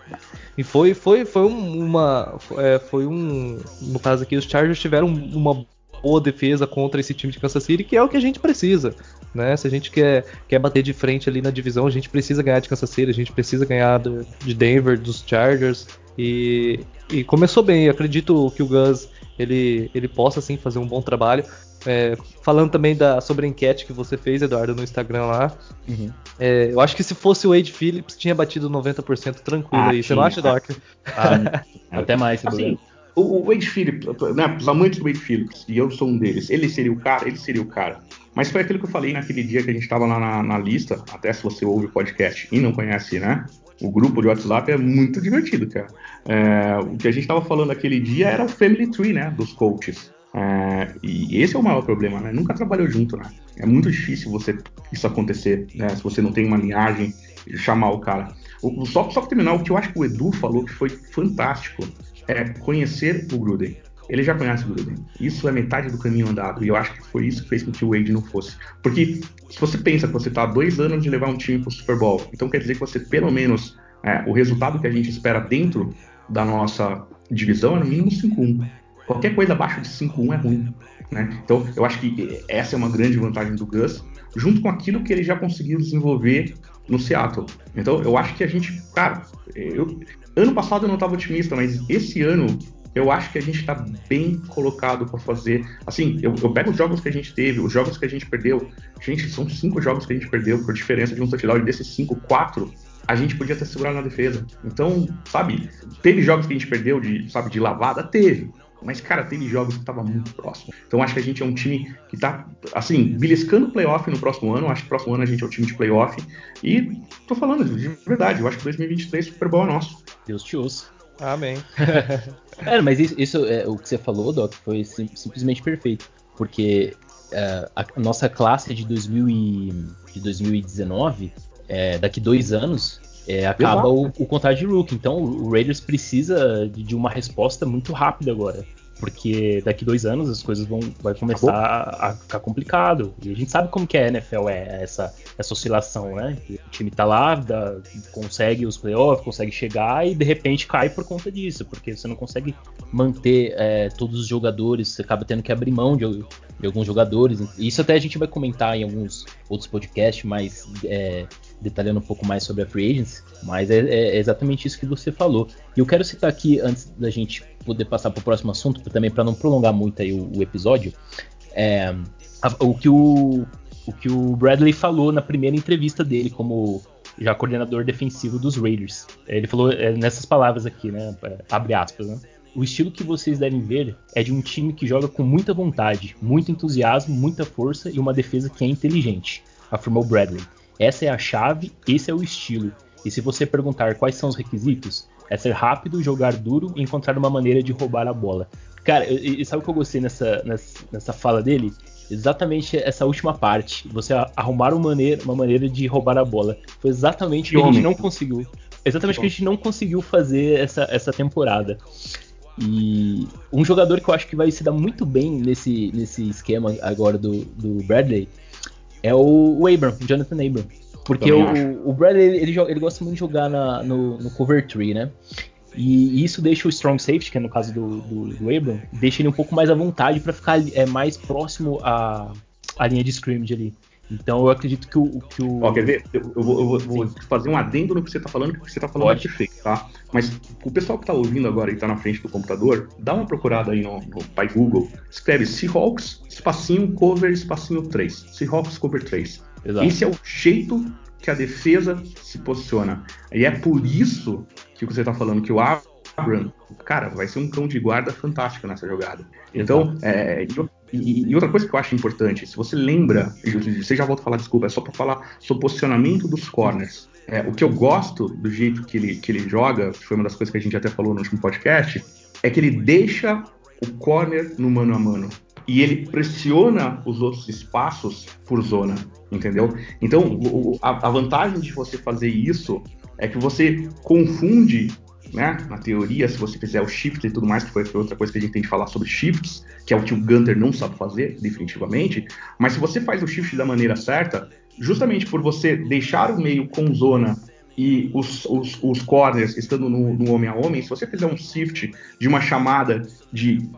E foi, foi, foi uma. É, foi um. No caso aqui, os Chargers tiveram uma boa defesa contra esse time de Kansas City, que é o que a gente precisa. Né? Se a gente quer, quer bater de frente ali na divisão, a gente precisa ganhar de Kansas City, a gente precisa ganhar do, de Denver, dos Chargers. E, e começou bem. Eu acredito que o Gus ele, ele possa sim fazer um bom trabalho. É, falando também da, sobre a enquete que você fez, Eduardo, no Instagram lá. Uhum. É, eu acho que se fosse o Wade Phillips, tinha batido 90% tranquilo ah, aí. Sim. Você não acha, Doc? Ah, [laughs] até mais, assim, o, Wade Phillips, né, os amantes do Wade Phillips, e eu sou um deles, ele seria o cara, ele seria o cara. Mas foi aquilo que eu falei naquele dia que a gente estava lá na, na, lista, até se você ouve o podcast e não conhece, né? O grupo de WhatsApp é muito divertido, cara. É, o que a gente estava falando aquele dia era o family tree, né? Dos coaches. É, e esse é o maior problema, né? Nunca trabalhou junto, né? É muito difícil você isso acontecer, né? Se você não tem uma linhagem, chamar o cara. O, só, só terminar, o que eu acho que o Edu falou que foi fantástico é conhecer o Gruden. Ele já conhece o Gruden. Isso é metade do caminho andado. E eu acho que foi isso que fez com que o Wade não fosse. Porque se você pensa que você está dois anos de levar um time para o Super Bowl, então quer dizer que você, pelo menos, é, o resultado que a gente espera dentro da nossa divisão é no mínimo 5-1. Qualquer coisa abaixo de 5-1 é ruim. Né? Então, eu acho que essa é uma grande vantagem do Gus, junto com aquilo que ele já conseguiu desenvolver no Seattle. Então, eu acho que a gente, cara, eu, Ano passado eu não estava otimista, mas esse ano eu acho que a gente está bem colocado para fazer. Assim, eu, eu, pego os jogos que a gente teve, os jogos que a gente perdeu. Gente, são cinco jogos que a gente perdeu por diferença de um touchdown. E desses cinco, quatro a gente podia ter segurado na defesa. Então, sabe, teve jogos que a gente perdeu de, sabe, de lavada? Teve. Mas, cara, teve jogos que estava muito próximo. Então, acho que a gente é um time que está, assim, beliscando playoff no próximo ano. Acho que próximo ano a gente é o um time de playoff. E tô falando de verdade, eu acho que 2023 Super Bowl é nosso. Deus te ouça. Amém. [laughs] é, mas isso, isso é, o que você falou, Doc, foi sim, simplesmente perfeito. Porque uh, a, nossa classe de, 2000 e, de 2019, é, daqui dois anos, é, acaba o, o contrato de rookie. Então o Raiders precisa de, de uma resposta muito rápida agora porque daqui dois anos as coisas vão vai começar a, a, ficar complicado. E a gente sabe como que é a NFL, é essa, essa oscilação, né? O time tá lá, dá, consegue os playoffs, consegue chegar e de repente cai por conta disso, porque você não consegue manter é, todos os jogadores, você acaba tendo que abrir mão de, de, alguns jogadores. Isso até a gente vai comentar em alguns outros podcasts, mas é, detalhando um pouco mais sobre a Free Agents, mas é, é, exatamente isso que você falou. E eu quero citar aqui, antes da gente poder passar para o próximo assunto, também para não prolongar muito aí o, o episódio, é, a, o, que o, o que o Bradley falou na primeira entrevista dele como já coordenador defensivo dos Raiders. Ele falou é, nessas palavras aqui, né? Abre aspas, né? O estilo que vocês devem ver é de um time que joga com muita vontade, muito entusiasmo, muita força e uma defesa que é inteligente, afirmou Bradley. Essa é a chave, esse é o estilo. E se você perguntar quais são os requisitos, é ser rápido, jogar duro e encontrar uma maneira de roubar a bola. Cara, e, e sabe o que eu gostei nessa, nessa, nessa fala dele? Exatamente essa última parte. Você arrumar uma maneira, uma maneira de roubar a bola. Foi exatamente o que, que a gente não conseguiu. Exatamente o que a gente não conseguiu fazer essa, essa temporada. E um jogador que eu acho que vai se dar muito bem nesse, nesse esquema agora do, do Bradley é o, o Abram, o Jonathan Abram. Porque o, o, Bradley ele, ele, ele, gosta muito de jogar na, no, no cover tree, né? E isso deixa o strong safety, que é no caso do, do, do Abram, deixa ele um pouco mais à vontade para ficar é, mais próximo à, à linha de scrimmage ali. Então eu acredito que o. Que o... Ó, quer ver? Eu, eu, vou, eu, vou, fazer um adendo no que você está falando, que o que você está falando é Pode. é perfeito, tá? Mas o pessoal que está ouvindo agora e está na frente do computador, dá uma procurada aí no, no pai Google, escreve Seahawks, espacinho cover, espacinho 3. Seahawks cover 3. Exato. Esse é o jeito que a defesa se posiciona. E é por isso que você está falando que o Abram, cara, vai ser um cão de guarda fantástico nessa jogada. Então, é, e, outra coisa que eu acho importante, se você lembra, você já volta a falar, desculpa, é só para falar sobre o posicionamento dos corners. É, o que eu gosto do jeito que ele, que ele joga, que foi uma das coisas que a gente até falou no último podcast, é que ele deixa o corner no mano a mano e ele pressiona os outros espaços por zona, entendeu? Então, o, a, a, vantagem de você fazer isso é que você confunde, né? Na teoria, se você fizer o shift e tudo mais, que foi outra coisa que a gente tem que falar sobre shifts, que é o que o Gunter não sabe fazer, definitivamente. Mas se você faz o shift da maneira certa, justamente por você deixar o meio com zona e os, os, os corners estando no, no, homem a homem, se você fizer um shift de uma chamada de,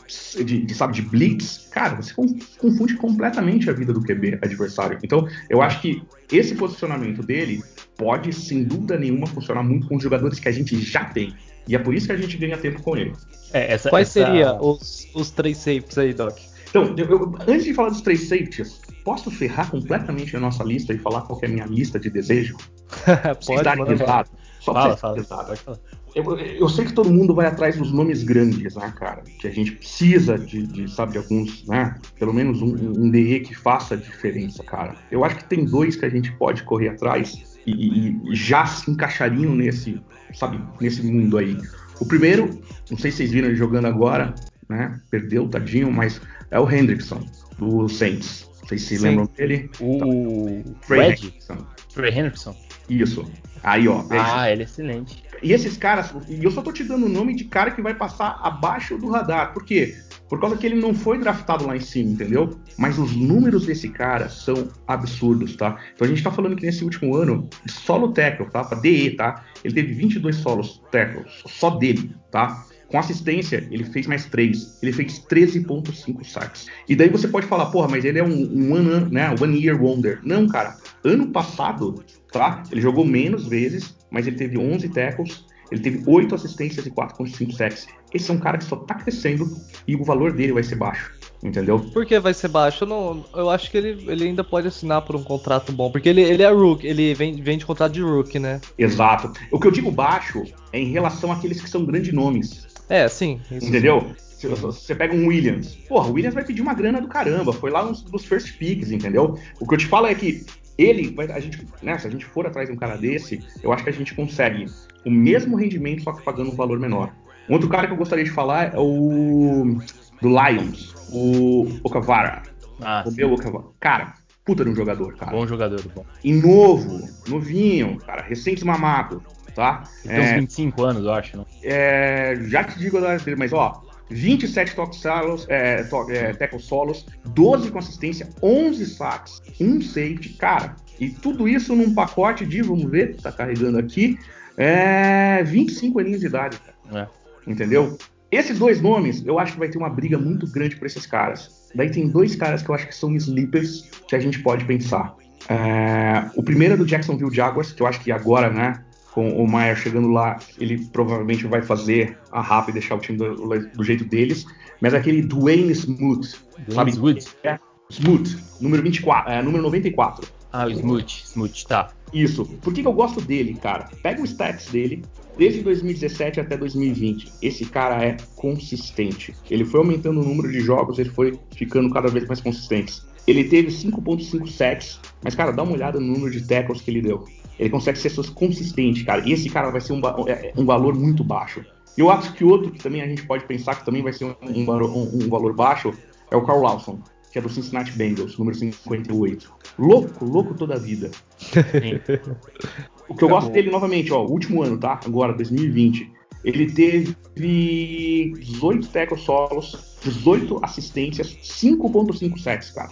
de, de, sabe, de blitz, cara, você confunde completamente a vida do QB adversário. Então, eu acho que esse posicionamento dele pode, sem dúvida nenhuma, funcionar muito com os jogadores que a gente já tem. E é por isso que a gente ganha tempo com ele. É, essa, Quais essa... seriam os, os três safes aí, Doc? Então, eu, eu, antes de falar dos três safeties, posso ferrar completamente a nossa lista e falar qual é a minha lista de desejo? [laughs] pode, dar Só fala, fala, pode falar. Eu, eu, sei que todo mundo vai atrás dos nomes grandes, né, cara? Que a gente precisa de, de sabe, de alguns, né? Pelo menos um, um DE que faça diferença, cara. Eu acho que tem dois que a gente pode correr atrás e, e, já se encaixariam nesse, sabe, nesse mundo aí. O primeiro, não sei se vocês viram ele jogando agora, né? Perdeu, tadinho, mas é o Hendrickson, do Saints. Vocês se Sim. lembram dele? O Trey Hendrickson. Trey Hendrickson. Isso. Aí, ó. Ah, ele é excelente. E esses caras, e eu só tô te dando o nome de cara que vai passar abaixo do radar. Por quê? Por causa que ele não foi draftado lá em cima, entendeu? Mas os números desse cara são absurdos, tá? Então a gente tá falando que nesse último ano, solo tackle, tá? Pra DE, tá? Ele teve 22 solos tackles, só dele, tá? Com assistência, ele fez mais 3. Ele fez 13.5 sacks. E daí você pode falar, porra, mas ele é um, um one, né, one year wonder. Não, cara. Ano passado, tá? Ele jogou menos vezes, mas ele teve 11 tackles, ele teve 8 assistências e 4.5 sacks. Esse é um cara que só tá crescendo e o valor dele vai ser baixo. Entendeu? Por que vai ser baixo? Eu, não, eu acho que ele, ele ainda pode assinar por um contrato bom. Porque ele, ele é Rook, ele vem, vem de contrato de Rook, né? Exato. O que eu digo baixo é em relação àqueles que são grandes nomes. É, sim. Entendeu? Sim. Você pega um Williams. Porra, o Williams vai pedir uma grana do caramba. Foi lá nos, nos first picks, entendeu? O que eu te falo é que ele, vai, a gente, né, se a gente for atrás de um cara desse, eu acho que a gente consegue o mesmo rendimento, só que pagando um valor menor. Um outro cara que eu gostaria de falar é o do Lions, o Okavara. Ah, o meu Okavara. Cara, puta de um jogador, cara. Bom jogador, bom. E novo, novinho, cara, recém-desmamado tá? Ele tem é, uns 25 anos, eu acho, né? É, já te digo a dele, mas ó, 27 toques solos, é, to, é, tackle solos, 12 consistência, 11 sacks, um safety, cara. E tudo isso num pacote de, vamos ver, tá carregando aqui, é 25 aninhos de idade, cara. É. Entendeu? Esses dois nomes, eu acho que vai ter uma briga muito grande por esses caras. Daí tem dois caras que eu acho que são sleepers que a gente pode pensar. É, o primeiro é do Jacksonville Jaguars, que eu acho que agora, né, com o Maier chegando lá, ele provavelmente vai fazer a rap e deixar o time do, do jeito deles. Mas aquele Dwayne Smoot, sabe? Smoot. É, Smoot, número 24, é, número 94. Ah, o Smoot, Smoot, tá. Isso. Por que, que eu gosto dele, cara? Pega o stats dele, desde 2017 até 2020. Esse cara é consistente. Ele foi aumentando o número de jogos, ele foi ficando cada vez mais consistente. Ele teve 5.5 sacks, mas, cara, dá uma olhada no número de tackles que ele deu. Ele consegue ser consistente, cara. E esse cara vai ser um, é, um valor muito baixo. E eu acho que outro que também a gente pode pensar que também vai ser um, um, um valor baixo é o Carl Lawson, que é do Cincinnati Bengals, número 58. Louco, louco toda a vida. o que eu gosto dele, novamente, ó, último ano, tá? Agora, 2020. Ele teve 18 tackles solos, 18 assistências, 5.5 sacks, cara.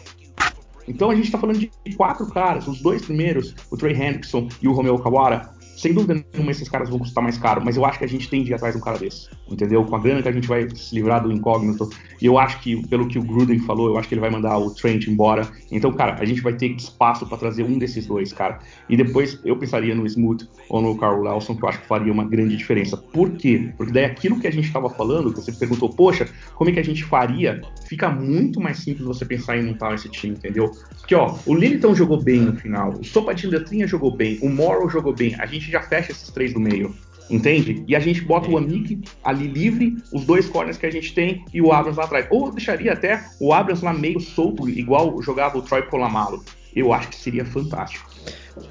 Então a gente está falando de quatro caras, os dois primeiros, o Trey Hendrickson e o Romeo Kawara, sem dúvida nenhuma esses caras vão custar mais caro, mas eu acho que a gente tem de ir atrás de um cara desse, entendeu? Com a grana que a gente vai se livrar do incógnito, e eu acho que, pelo que o Gruden falou, eu acho que ele vai mandar o Trent embora. Então, cara, a gente vai ter espaço para trazer um desses dois, cara. E depois eu pensaria no Smooth ou no Carl Lawson, que eu acho que faria uma grande diferença. Por quê? Porque daí aquilo que a gente estava falando, que você perguntou, poxa, como é que a gente faria? Fica muito mais simples você pensar em montar esse time, entendeu? Porque, ó, o Liliton jogou bem no final, o Sopa de Letrinha jogou bem, o Morrow jogou bem, a gente já fecha esses três do meio. Entende? E a gente bota o Amik ali livre, os dois corners que a gente tem e o Abrams lá atrás. Ou deixaria até o Abrams lá meio solto, igual jogava o Troy Polamalu. Eu acho que seria fantástico.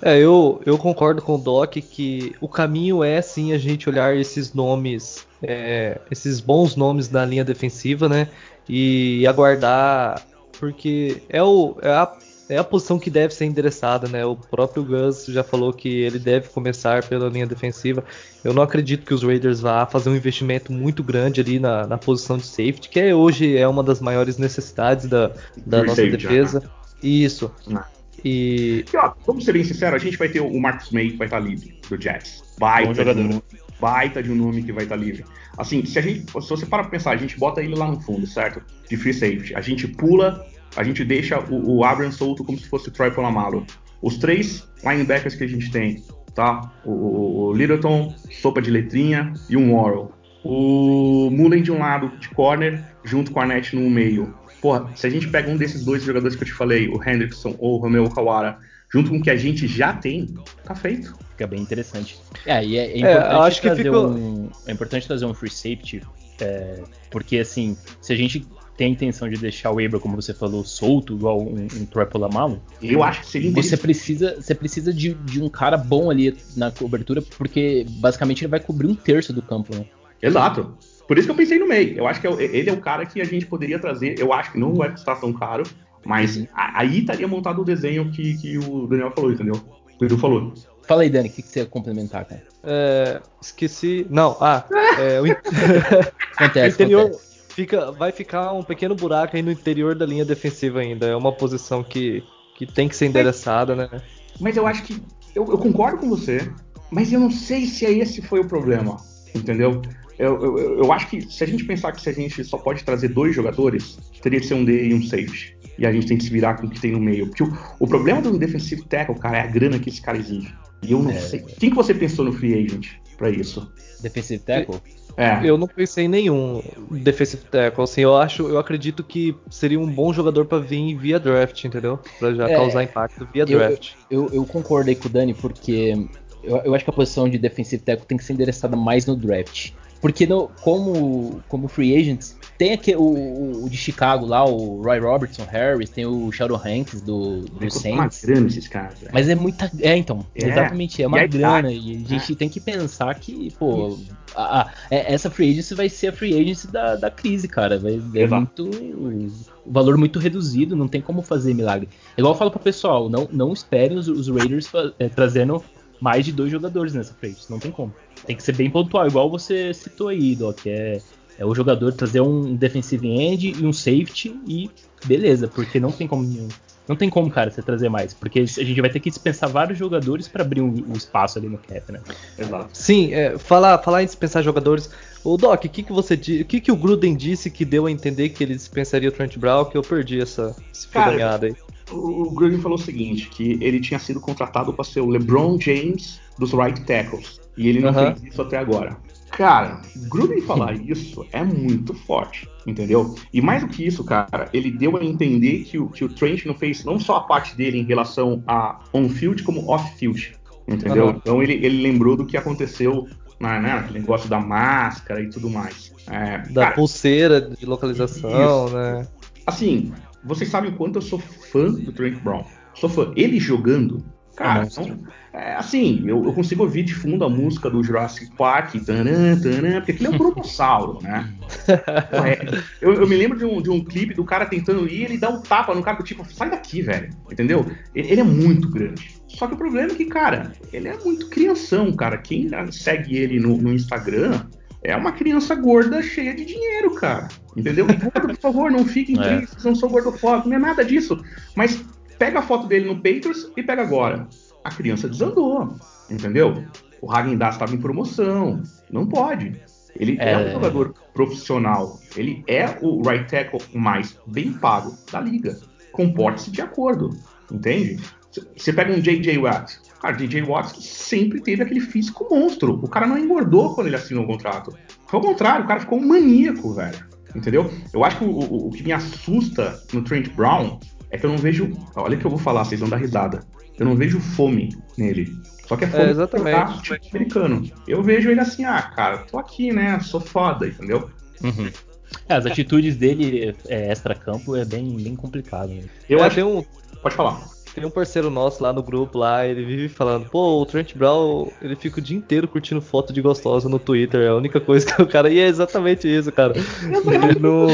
É, eu, eu concordo com o Doc que o caminho é sim a gente olhar esses nomes, é, esses bons nomes da linha defensiva, né? E aguardar, porque é, o, é a é a posição que deve ser endereçada, né? O próprio Gus já falou que ele deve começar pela linha defensiva. Eu não acredito que os Raiders vá fazer um investimento muito grande ali na, na posição de safety, que é, hoje é uma das maiores necessidades da, da nossa safety, defesa. Já, né? Isso. Não. E... e ó, vamos ser bem sinceros, a gente vai ter o Marcus May que vai estar livre do Jets. Baita de, um, baita de um nome que vai estar livre. Assim, se a gente, se você para pensar, a gente bota ele lá no fundo, certo? De free safety. A gente pula a gente deixa o, o Abrams solto como se fosse o Troy Polamalu. Os três linebackers que a gente tem, tá? O, o Littleton, sopa de letrinha e um Warren. O Mullen de um lado de corner, junto com a Net no meio. Porra, se a gente pega um desses dois jogadores que eu te falei, o Hendrickson ou o Romeo Kawara, junto com o que a gente já tem, tá feito. Fica bem interessante. É, e é, é importante, é, acho trazer que ficou... um, é importante trazer um free safety, é, porque assim, se a gente tem a intenção de deixar o Abra, como você falou, solto, igual um, um Troy Polamalu, eu acho que seria Você precisa, você precisa de, de um cara bom ali na cobertura, porque basicamente ele vai cobrir um terço do campo, né? Exato. Por isso que eu pensei no meio. Eu acho que é ele é o cara que a gente poderia trazer. Eu acho que não vai custar tão caro, mas uhum. aí estaria montado o desenho que, que o Daniel falou, entendeu? O Edu falou. Fala aí, Dani, o que, que você ia complementar, cara? É, esqueci. Não, ah. É, o... [laughs] acontece, o interior, acontece fica, vai ficar um pequeno buraco aí no interior da linha defensiva ainda. É uma posição que, que tem que ser endereçada, né? Mas eu acho que. Eu, eu, concordo com você, mas eu não sei se esse foi o problema. Entendeu? Eu, eu, eu, acho que se a gente pensar que se a gente só pode trazer dois jogadores, teria que ser um D e um safety. E a gente tem que se virar com o que tem no meio. Porque o, o problema do defensive tackle, cara, é a grana que esse cara exige. E eu não é. sei. Quem que você pensou no free agent para isso? Defensive tackle? É. Eu não pensei em nenhum defensive tackle, assim, eu acho, eu acredito que seria um bom jogador para vir via draft, entendeu? Para já é, causar impacto via draft. Eu, eu, eu, concordei com o Dani porque eu, eu, acho que a posição de defensive tackle tem que ser endereçada mais no draft. Porque no, como, como free agents, tem aqui o, o, de Chicago lá, o Roy Robertson Harris, tem o Sheldon Hanks do, do Saints. grana esses caras. Mas é muita. É, então. É. Exatamente. É uma e grana. E a gente é. tem que pensar que, pô, a, a, é, essa free agency vai ser a free agency da, da crise, cara. Vai, é muito. O valor muito reduzido, não tem como fazer milagre. É igual eu falo pro pessoal, não, não esperem os, os Raiders é, trazendo mais de dois jogadores nessa free agency. Não tem como. Tem que ser bem pontual, igual você citou aí, Doc. É é o jogador trazer um defensive end e um safety e beleza, porque não tem como não tem como, cara, você trazer mais, porque a gente vai ter que dispensar vários jogadores para abrir um, um, espaço ali no cap, né? Exato. Sim, é, falar, falar em dispensar jogadores. O Doc, o que, que você o que, que o Gruden disse que deu a entender que ele dispensaria o Trent Brown? Que eu perdi essa, essa aí. O, o Gruden falou o seguinte, que ele tinha sido contratado para ser o LeBron James dos right tackles e ele não uh -huh. fez isso até agora. Cara, Gruden falar isso é muito forte, entendeu? E mais do que isso, cara, ele deu a entender que o, que o Trent não fez não só a parte dele em relação a on-field, como off-field, entendeu? Uhum. Então ele, ele lembrou do que aconteceu na, né, negócio da máscara e tudo mais. É, da cara, pulseira de localização, isso. né? Assim, vocês sabem o quanto eu sou fã do Trent Brown. Sou fã. Ele jogando, Cara, então, é, assim, eu, eu, consigo ouvir de fundo a música do Jurassic Park, taran, taran, porque aquilo é um brontossauro, né? [laughs] É, eu, eu, me lembro de um, de um clipe do cara tentando ir, ele dá um tapa no cara do tipo, sai daqui, velho, entendeu? Ele, ele, é muito grande. Só que o problema é que, cara, ele é muito crianção, cara. Quem segue ele no, no Instagram é uma criança gorda cheia de dinheiro, cara. Entendeu? [laughs] por favor, não fiquem é. tristes, não sou gordofóbico, não é nada disso. Mas pega a foto dele no Patriots e pega agora. A criança desandou, entendeu? o Hagen Dazs estava em promoção. Não pode. Ele é... é... um jogador profissional. Ele é o right tackle mais bem pago da liga. Comporte-se de acordo. Entende? Você pega um J.J. Watt. Cara, J.J. Watt sempre teve aquele físico monstro. O cara não engordou quando ele assinou o contrato. Foi o contrário, o cara ficou um maníaco, velho. Entendeu? Eu acho que o, o, o que me assusta no Trent Brown é que eu não vejo. Olha o que eu vou falar, vocês vão dar risada. Eu não vejo fome nele. Só que é fome é, exatamente. tipo americano. Eu vejo ele assim, ah, cara, tô aqui, né? Sou foda, entendeu? Uhum. É, as atitudes dele é, extra-campo é bem, bem complicado. Né? Eu é, acho. Um... Pode falar. Tem um parceiro nosso lá no grupo lá, ele vive falando, pô, o Trent Brown, ele fica o dia inteiro curtindo foto de gostosa no Twitter, é a única coisa que o cara. E é exatamente isso, cara. Ele não.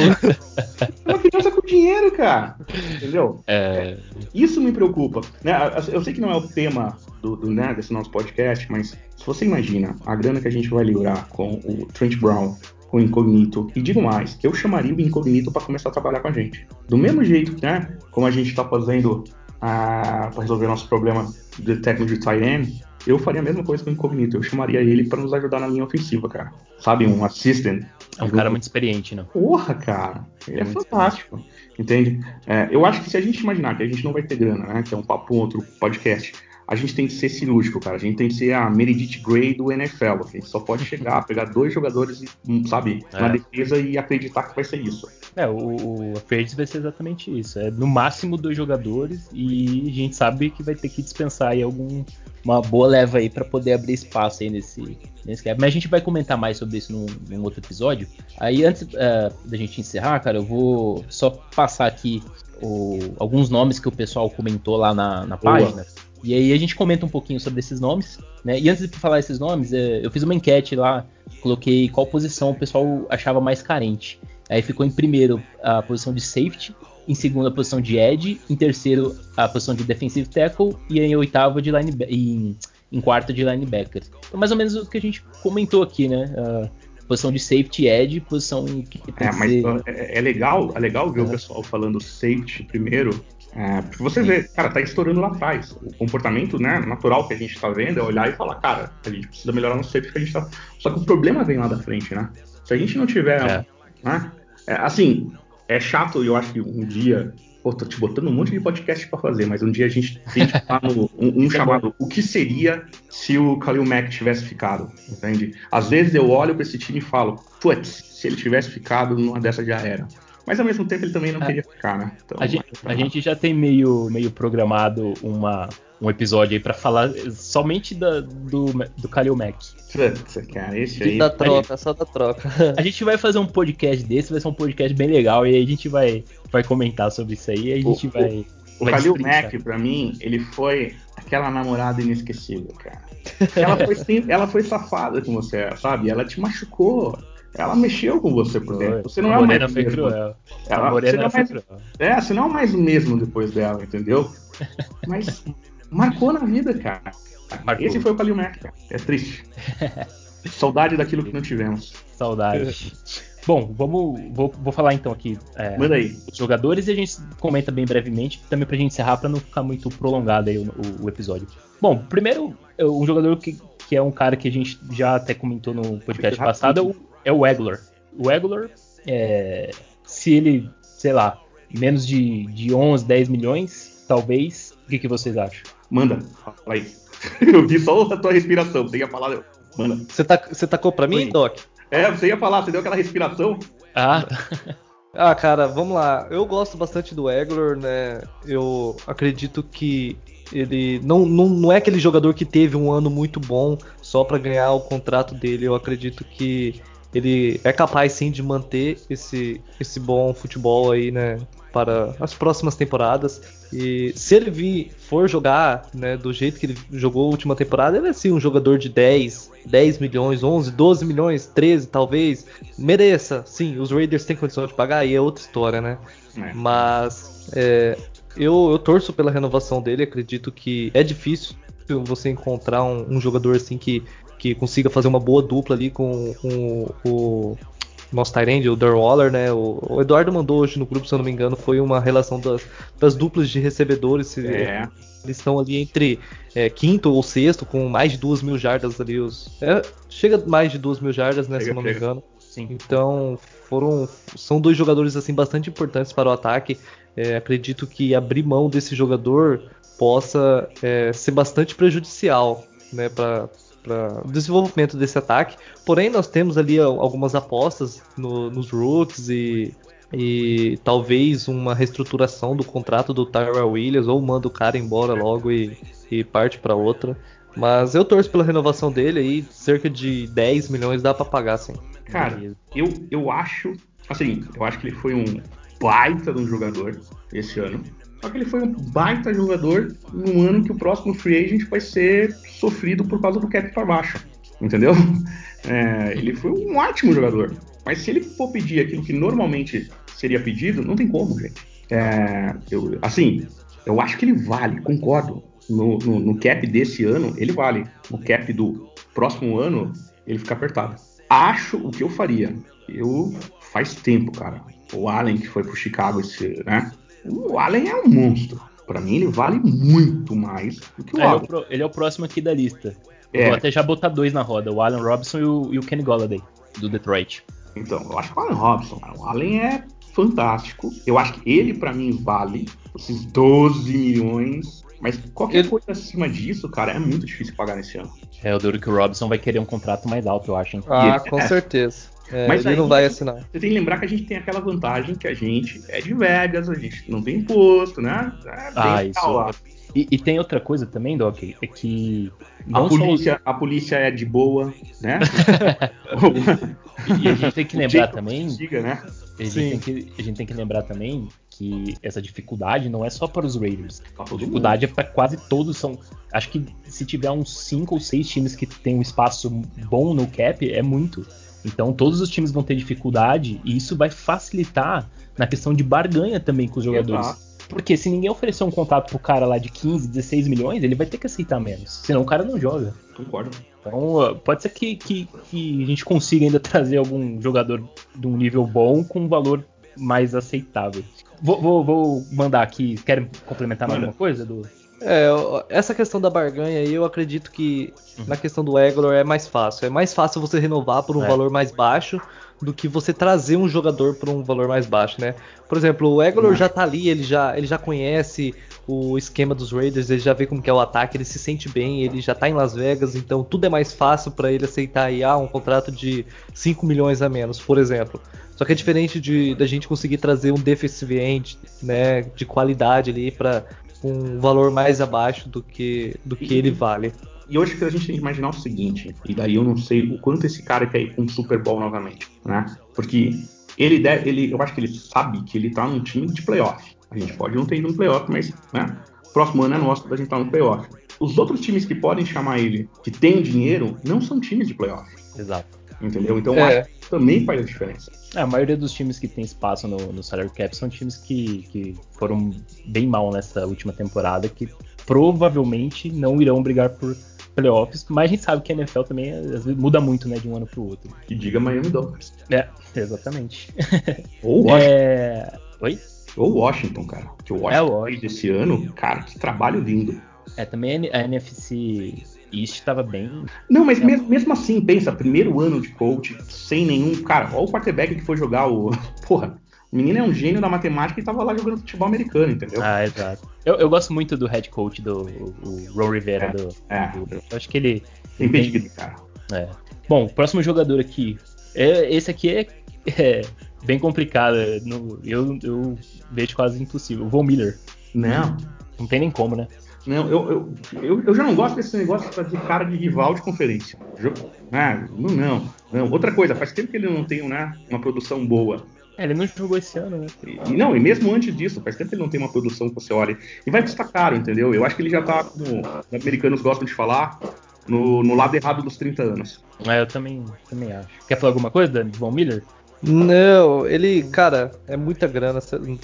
É uma criança com dinheiro, cara. Entendeu? É... Isso me preocupa. Né? Eu sei que não é o tema do, do né, desse nosso podcast, mas se você imagina a grana que a gente vai livrar com o Trent Brown, com o Incognito. E digo mais, eu chamaria o Incognito para começar a trabalhar com a gente. Do mesmo jeito, né? Como a gente está fazendo para resolver nosso problema de técnico de tight end, eu faria a mesma coisa com o Incognito. Eu chamaria ele para nos ajudar na linha ofensiva, cara. Sabe, um assistant. É um cara muito experiente, né? Porra, cara. Ele é, é fantástico. Entende? É, eu acho que se a gente imaginar que a gente não vai ter grana, né? Que é um papo outro podcast a gente tem que ser cirúrgico, cara. A gente tem que ser a Meredith Grey do NFL. Só pode chegar, [laughs] pegar dois jogadores, sabe, é. na defesa e acreditar que vai ser isso. É, o, o vai ser exatamente isso. É no máximo dois jogadores e a gente sabe que vai ter que dispensar aí algum uma boa leva aí para poder abrir espaço aí nesse, nesse cap. Mas a gente vai comentar mais sobre isso num, num outro episódio. Aí antes uh, da gente encerrar, cara, eu vou só passar aqui o, alguns nomes que o pessoal comentou lá na, na página. E aí a gente comenta um pouquinho sobre esses nomes, né? E antes de falar esses nomes, é, eu fiz uma enquete lá, coloquei qual posição o pessoal achava mais carente. Aí ficou em primeiro a posição de safety, em segundo a posição de edge, em terceiro a posição de defensive tackle e em oitavo de linebacker, em, em quarto de linebacker. Então mais ou menos o que a gente comentou aqui, né? Uh, posição de safety edge, posição que é, mas ser... é, é, legal, é legal ver é. o pessoal falando safety primeiro, é, porque você vê, cara, tá estourando lá atrás. O comportamento né, natural que a gente tá vendo é olhar e falar, cara, a gente precisa melhorar no safety que a gente tá. Só que o problema vem lá da frente, né? Se a gente não tiver. É. Né, é, assim, é chato e eu acho que um dia. Pô, tô te botando um monte de podcast para fazer, mas um dia a gente tem que falar no, [laughs] um, um chamado O que seria se o Khalil Mack tivesse ficado? Entende? Às vezes eu olho para esse time e falo, putz, se ele tivesse ficado, numa dessa já era. Mas ao mesmo tempo ele também não é. queria ficar, né? Então, a, gente, a gente, já tem meio, meio programado uma, um episódio aí pra falar somente da, do, do Kalil Mac. Putz, cara, esse aí. Da troca, só da troca. [laughs] A gente vai fazer um podcast desse, vai ser um podcast bem legal, e aí a gente vai, vai comentar sobre isso aí, e a gente o, vai. O, vai o Kalil Mac, pra mim, ele foi aquela namorada inesquecível, cara. Ela foi, ela foi safada com você, sabe? Ela te machucou ela mexeu com você por dentro. Você não a é mais foi mesmo. cruel. Ela, a Morena é mais, cruel. É, você não é mais o mesmo depois dela, entendeu? Mas marcou na vida, cara. Marcou. Esse foi o Kalil Mack, cara. É triste. [laughs] Saudade daquilo que não tivemos. Saudade. Bom, vamos, vou, vou falar então aqui é, Manda aí. os jogadores e a gente comenta bem brevemente, também pra gente encerrar, pra não ficar muito prolongado aí o, o, o episódio. Bom, primeiro, um jogador que, que é um cara que a gente já até comentou no podcast passado, é o é o Eglor. O Eglor, é, se ele, sei lá, menos de, de 11, 10 milhões, talvez, o que, que vocês acham? Manda, fala aí. [laughs] Eu vi só a tua respiração, você ia falar. Manda. Você, tá, você tacou pra mim, Doc? É, você ia falar, você deu aquela respiração. Ah, tá. [laughs] Ah, cara, vamos lá. Eu gosto bastante do Eglor, né? Eu acredito que ele não, não, não é aquele jogador que teve um ano muito bom só para ganhar o contrato dele. Eu acredito que ele é capaz sim de manter esse, esse bom futebol aí, né, para as próximas temporadas. E se ele vir, for jogar, né, do jeito que ele jogou a última temporada, ele é sim um jogador de 10, 10 milhões, 11, 12 milhões, 13 talvez, mereça. Sim, os Raiders têm condição de pagar, aí é outra história, né? É. Mas é, eu, eu torço pela renovação dele, acredito que é difícil você encontrar um, um jogador assim que que consiga fazer uma boa dupla ali com, com o, nosso Tyrande, o Darren Waller, né? O, o, Eduardo mandou hoje no grupo, se eu não me engano, foi uma relação das, das duplas de recebedores. É. Eles estão ali entre é, quinto ou sexto, com mais de duas mil jardas ali. Os, é, chega mais de duas mil jardas, né? Chega, se eu não chega. me engano. Sim. Então foram, são dois jogadores assim bastante importantes para o ataque. É, acredito que abrir mão desse jogador possa é, ser bastante prejudicial, né? Para para o desenvolvimento desse ataque. Porém, nós temos ali algumas apostas no, nos rooks e, e talvez uma reestruturação do contrato do Tyrell Williams ou manda o cara embora logo e, e parte para outra. Mas eu torço pela renovação dele aí, cerca de 10 milhões dá para pagar, sim. Cara, eu, eu acho, assim, eu acho que ele foi um baita de um jogador esse ano. Só que ele foi um baita jogador no ano que o próximo free agent vai ser sofrido por causa do cap para baixo. Entendeu? É, ele foi um ótimo jogador. Mas se ele for pedir aquilo que normalmente seria pedido, não tem como, gente. É, eu, assim, eu acho que ele vale, concordo. No, no, no, cap desse ano, ele vale. No cap do próximo ano, ele fica apertado. Acho o que eu faria. Eu faz tempo, cara. O Allen que foi pro Chicago esse, né? O Allen é um monstro. Para mim, ele vale muito mais do que o é, Allen. Ele é o, pro, ele é o próximo aqui da lista. É. Vou até já botar dois na roda: o Allen Robinson e o, e o Kenny Golladay, do Detroit. Então, eu acho que o Allen Robinson, o Allen é fantástico. Eu acho que ele, para mim, vale esses 12 milhões. Mas qualquer ele... coisa acima disso, cara, é muito difícil pagar nesse ano. É, o duro que o Robinson vai querer um contrato mais alto, eu acho. Hein? Ah, com é. certeza. É, Mas ele aí, não vai assinar. Você tem que lembrar que a gente tem aquela vantagem que a gente é de Vegas, a gente não tem imposto, né? É ah, isso. E, e, tem outra coisa também, Doc, é que. A polícia, a polícia é de boa, né? [laughs] e a gente tem que [laughs] lembrar também. Diga, né? A gente, tem que, a gente tem que lembrar também que essa dificuldade não é só para os Raiders. A dificuldade mundo. é para quase todos. São, acho que se tiver uns 5 ou 6 times que tem um espaço bom no cap, é muito. Então todos os times vão ter dificuldade e isso vai facilitar na questão de barganha também com os jogadores. Exato. Porque se ninguém oferecer um contrato pro cara lá de 15, 16 milhões, ele vai ter que aceitar menos. Senão o cara não joga. Concordo. Então pode ser que, que, que a gente consiga ainda [laughs] trazer algum jogador de um nível bom com um valor mais aceitável. Vou, vou, vou mandar aqui. Querem complementar mais alguma coisa? Do... É, essa questão da barganha aí, eu acredito que uhum. na questão do Egolor é mais fácil. É mais fácil você renovar por um é. valor mais baixo do que você trazer um jogador por um valor mais baixo, né? Por exemplo, o Egolor uhum. já tá ali, ele já, ele já conhece o esquema dos Raiders, ele já vê como que é o ataque, ele se sente bem, ele já tá em Las Vegas, então tudo é mais fácil para ele aceitar aí, ah, um contrato de 5 milhões a menos, por exemplo. Só que é diferente de da gente conseguir trazer um defensive end, né, de qualidade ali para um valor mais abaixo do que, do que ele vale. E hoje que a gente tem que imaginar o seguinte, e daí eu não sei o quanto esse cara quer ir com o Super Bowl novamente, né? Porque ele deve, ele, eu acho que ele sabe que ele tá num time de playoff. A gente pode não ter ido no playoff, mas, né? Próximo ano é nosso pra gente estar tá no playoff. Os outros times que podem chamar ele, que tem dinheiro, não são times de playoff. Exato. Entendeu? Então é. acho que também faz a diferença. É, a maioria dos times que tem espaço no, no salary cap são times que, que foram bem mal nessa última temporada, que provavelmente não irão brigar por playoffs, mas a gente sabe que a NFL também às vezes, muda muito, né, de um ano pro outro. E diga Miami Dolphins. É, exatamente. [laughs] Ou Washington. É... Oi? Ou Washington, cara. Que o Washington é, o Washington. desse ano, cara, que trabalho lindo. É, também a NFC East estava bem. Não, mas é. mesmo, mesmo, assim, pensa, primeiro ano de coach, sem nenhum. Cara, olha o quarterback que foi jogar o. [laughs] Porra, o menino é um gênio da matemática e tava lá jogando futebol americano, entendeu? Ah, exato. Eu, eu gosto muito do head coach do o, Ron Rivera. É, do, é. Do, eu acho que ele. Tem pedido, cara. É. Bom, próximo jogador aqui. É, esse aqui é, é bem complicado. No, eu, eu vejo quase impossível. O Von Miller. Não. Não tem nem como, né? Não, eu, eu, eu, eu, já não gosto desse negócio de fazer cara de rival de conferência. Ah, não, não, não. Outra coisa, faz tempo que ele não tem né, uma produção boa. É, ele não jogou esse ano, né? E, não, e mesmo antes disso, faz tempo que ele não tem uma produção que você olha. E vai custar caro, entendeu? Eu acho que ele já tá, como os americanos gostam de falar, no, no lado errado dos 30 anos. É, eu também, também acho. Quer falar alguma coisa, Dani? Von Miller? Não, ele, cara, é muita grana,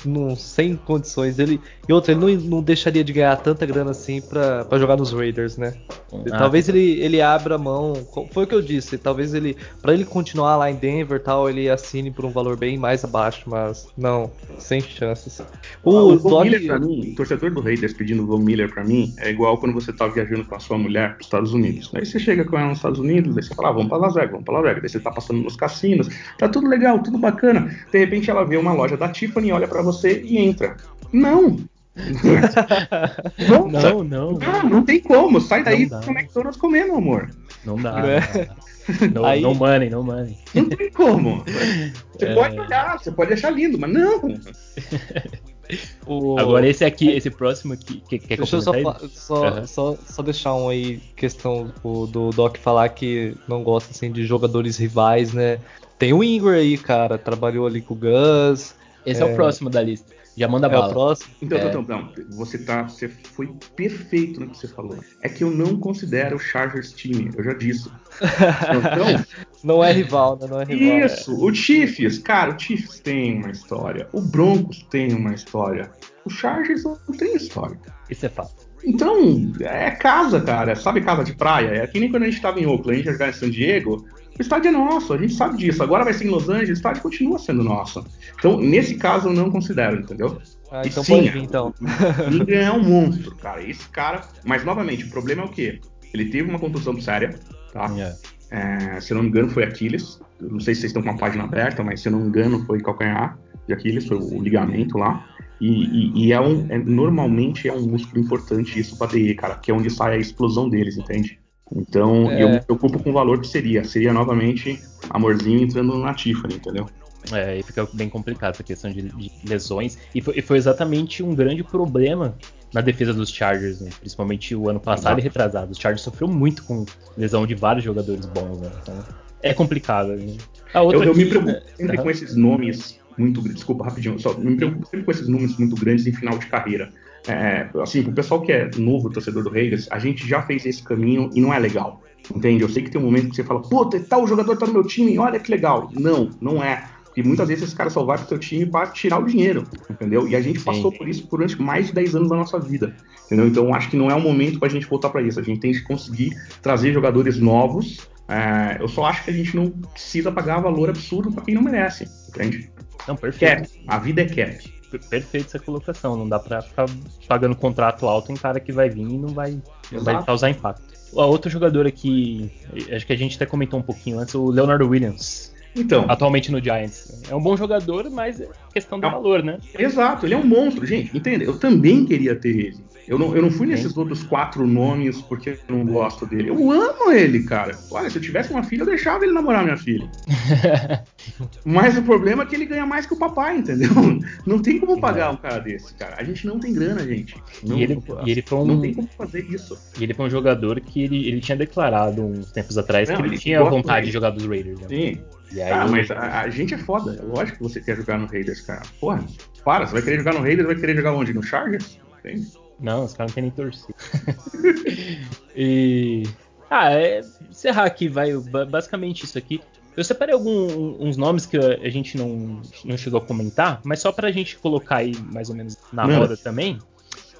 não, sem condições. Ele, e outra, ele não, não deixaria de ganhar tanta grana assim pra, pra jogar nos Raiders, né? Ah, talvez ele, ele abra mão. Foi o que eu disse, talvez ele, para ele continuar lá em Denver tal, ele assine por um valor bem mais abaixo, mas não, sem chances. O, ah, o Von Miller pra mim, o torcedor do Raiders pedindo o Von Miller pra mim, é igual quando você tá viajando com a sua mulher pros Estados Unidos. Aí você chega com ela nos Estados Unidos, aí você fala, ah, vamos pra Las Vegas, vamos pra Las Vegas. Aí você tá passando nos cassinos, tá tudo legal legal, tudo bacana. De repente ela vê uma loja da Tiffany, olha para você e entra. Não! [laughs] não, não, não, não. Não tem como. Sai daí pro McDonald's comer, meu amor. Não dá. Não, Aí... não money, não money. Não tem como. Você é... pode olhar, você pode achar lindo, mas não. O... Agora esse aqui, esse próximo aqui, que quer Deixa eu só, só, uhum. só, só, deixar um aí, questão do, do Doc falar que não gosta assim, de jogadores rivais, né? Tem o Ingram aí, cara, trabalhou ali com o Gus. Esse é, é o próximo da lista. Já manda é bala. É o próximo. Então, é. então, não, você tá, você foi perfeito no que você falou. É que eu não considero o Chargers time, eu já disse. [laughs] Então, não é rival, né? Não é rival. Isso, é. o Chiefs, cara, o Chiefs tem uma história. O Broncos tem uma história. O Chargers não tem história. Isso é fato. Então, é casa, cara. Sabe casa de praia? É que nem quando a gente tava em Oakland, a gente ia jogar em San Diego. O estádio é nosso, a gente sabe disso. Agora vai ser em Los Angeles, o estádio continua sendo nosso. Então, nesse caso, eu não considero, entendeu? Ah, então sim, pode vir, então. [laughs] Ingram é um monstro, cara. Esse cara. Mas, novamente, o problema é o quê? Ele teve uma contusão séria, tá? Yeah. É, se eu não me engano, foi Aquiles. Eu não sei se vocês estão com a página aberta, mas se eu não me engano, foi calcanhar de Aquiles, foi o ligamento lá. E, e, e é um, é, normalmente é um músculo importante isso para DE, cara, que é onde sai a explosão deles, entende? Então, é. eu me preocupo com o valor que seria. Seria novamente amorzinho entrando na Tiffany, entendeu? É, aí fica bem complicado essa questão de, de lesões. E foi, e foi, exatamente um grande problema na defesa dos Chargers, né? principalmente o ano passado Exato. e retrasado. Os Chargers sofreu muito com lesão de vários jogadores bons, né? Então, é complicado. Né? eu, eu aqui, me preocupo né? sempre uhum. com esses nomes muito Desculpa, rapidinho. Só me preocupo sempre com esses números muito grandes em final de carreira. É, assim, pro pessoal que é novo torcedor do Raiders, a gente já fez esse caminho e não é legal. Entende? Eu sei que tem um momento que você fala, puta, tal jogador tá no meu time, olha que legal. Não, não é. Porque muitas vezes esse cara só vai pro seu time para tirar o dinheiro, entendeu? E a gente Sim. passou por isso durante mais de 10 anos da nossa vida, entendeu? Então acho que não é o momento pra gente voltar para isso. A gente tem que conseguir trazer jogadores novos. É, eu só acho que a gente não precisa pagar valor absurdo para quem não merece, entende? Não, perfeito. Cap. A vida é cap. Perfeito essa colocação. Não dá pra ficar pagando contrato alto em cara que vai vir e não vai, não vai causar impacto. O outro jogador aqui, acho que a gente até comentou um pouquinho antes, o Leonard Williams. Então. Atualmente no Giants. É um bom jogador, mas questão do é, valor, né? Exato, ele é um monstro, gente. Entende? Eu também queria ter ele. Eu não, eu não fui nesses outros quatro nomes porque eu não gosto dele. Eu amo ele, cara. Olha, se eu tivesse uma filha, eu deixava ele namorar minha filha. [laughs] Mas o problema é que ele ganha mais que o papai, entendeu? [laughs] Não tem como pagar um cara desse, cara. A gente não tem grana, gente. Não, e ele, e ele foi um, não tem como fazer isso. E ele foi um jogador que ele, ele tinha declarado uns tempos atrás não, que ele, ele tinha vontade de jogar dos Raiders. Né? Sim. Aí, ah, mas a, a, gente é foda. É lógico que você quer jogar no Raiders, cara. Porra, para. Você vai querer jogar no Raiders, vai querer jogar onde? No Chargers? Entende? Não, os caras não tem nem torcida. [laughs] e. Ah, é, encerrar aqui, vai. Basicamente isso aqui. Eu separei alguns nomes que a gente não, não chegou a comentar, mas só pra gente colocar aí mais ou menos na não. roda também.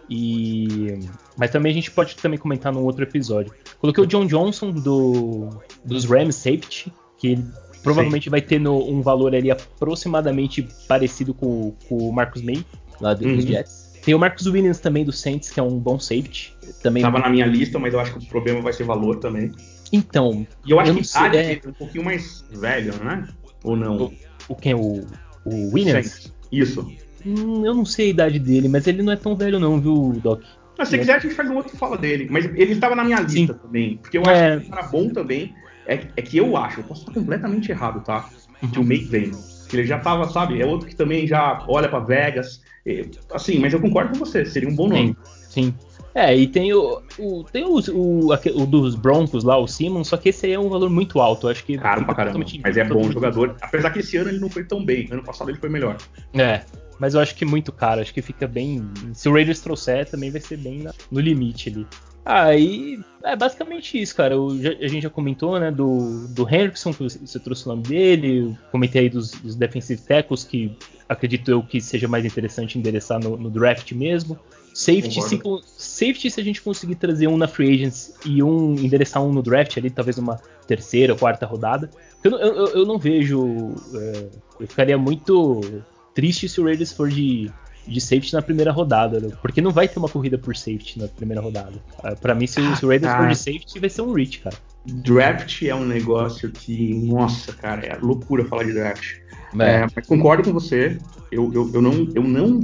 E mas também a gente pode também comentar num outro episódio. Coloquei o John Johnson do dos Rams Safety, que ele provavelmente Sim. vai ter no, um valor ali aproximadamente parecido com, com o Marcus May lá dos uhum. Jets. Tem o Marcos Williams também do Saints, que é um bom safety. Também Tava na minha lista, mas eu acho que o problema vai ser valor também. Então. E eu acho eu que idade é... é um pouquinho mais velho, né? Ou não? O, o quem? O, o Williams? Saints. Isso. Hum, eu não sei a idade dele, mas ele não é tão velho, não, viu, Doc? Mas se é. quiser, a gente faz um outro fala dele. Mas ele estava na minha lista Sim. também. Porque eu acho é... que ele era bom também. É, é, que eu acho, eu posso estar completamente errado, tá? Uhum. Que o May vem. Que ele já tava, sabe? É outro que também já olha para Vegas. Assim, mas eu concordo com você, seria um bom nome. Sim. sim. É, e tem o, o tem o, o, o, dos Broncos lá, o Simmons, só que esse aí é um valor muito alto. acho que. Caro pra caramba. Mas é bom jogador. Apesar que esse ano ele não foi tão bem. Ano passado ele foi melhor. É. Mas eu acho que muito caro. Acho que fica bem. Se o Raiders trouxer, também vai ser bem no limite ali. Aí é basicamente isso, cara. O, a gente já comentou, né, do, do Henrickson, que você trouxe o nome dele. Comentei aí dos, dos defensive tackles, que acredito eu que seja mais interessante endereçar no, no draft mesmo. Safety se, safety, se a gente conseguir trazer um na free agents e um endereçar um no draft ali, talvez uma terceira ou quarta rodada. Eu, eu, eu não vejo. É, eu ficaria muito triste se o Raiders for de de safety na primeira rodada, né? porque não vai ter uma corrida por safety na primeira rodada. Ah, para mim, se, ah, se, o Raiders for de safety, vai ser um reach, cara. Draft é um negócio que, nossa, cara, é loucura falar de draft. É. É, concordo com você, eu, eu, eu não, eu não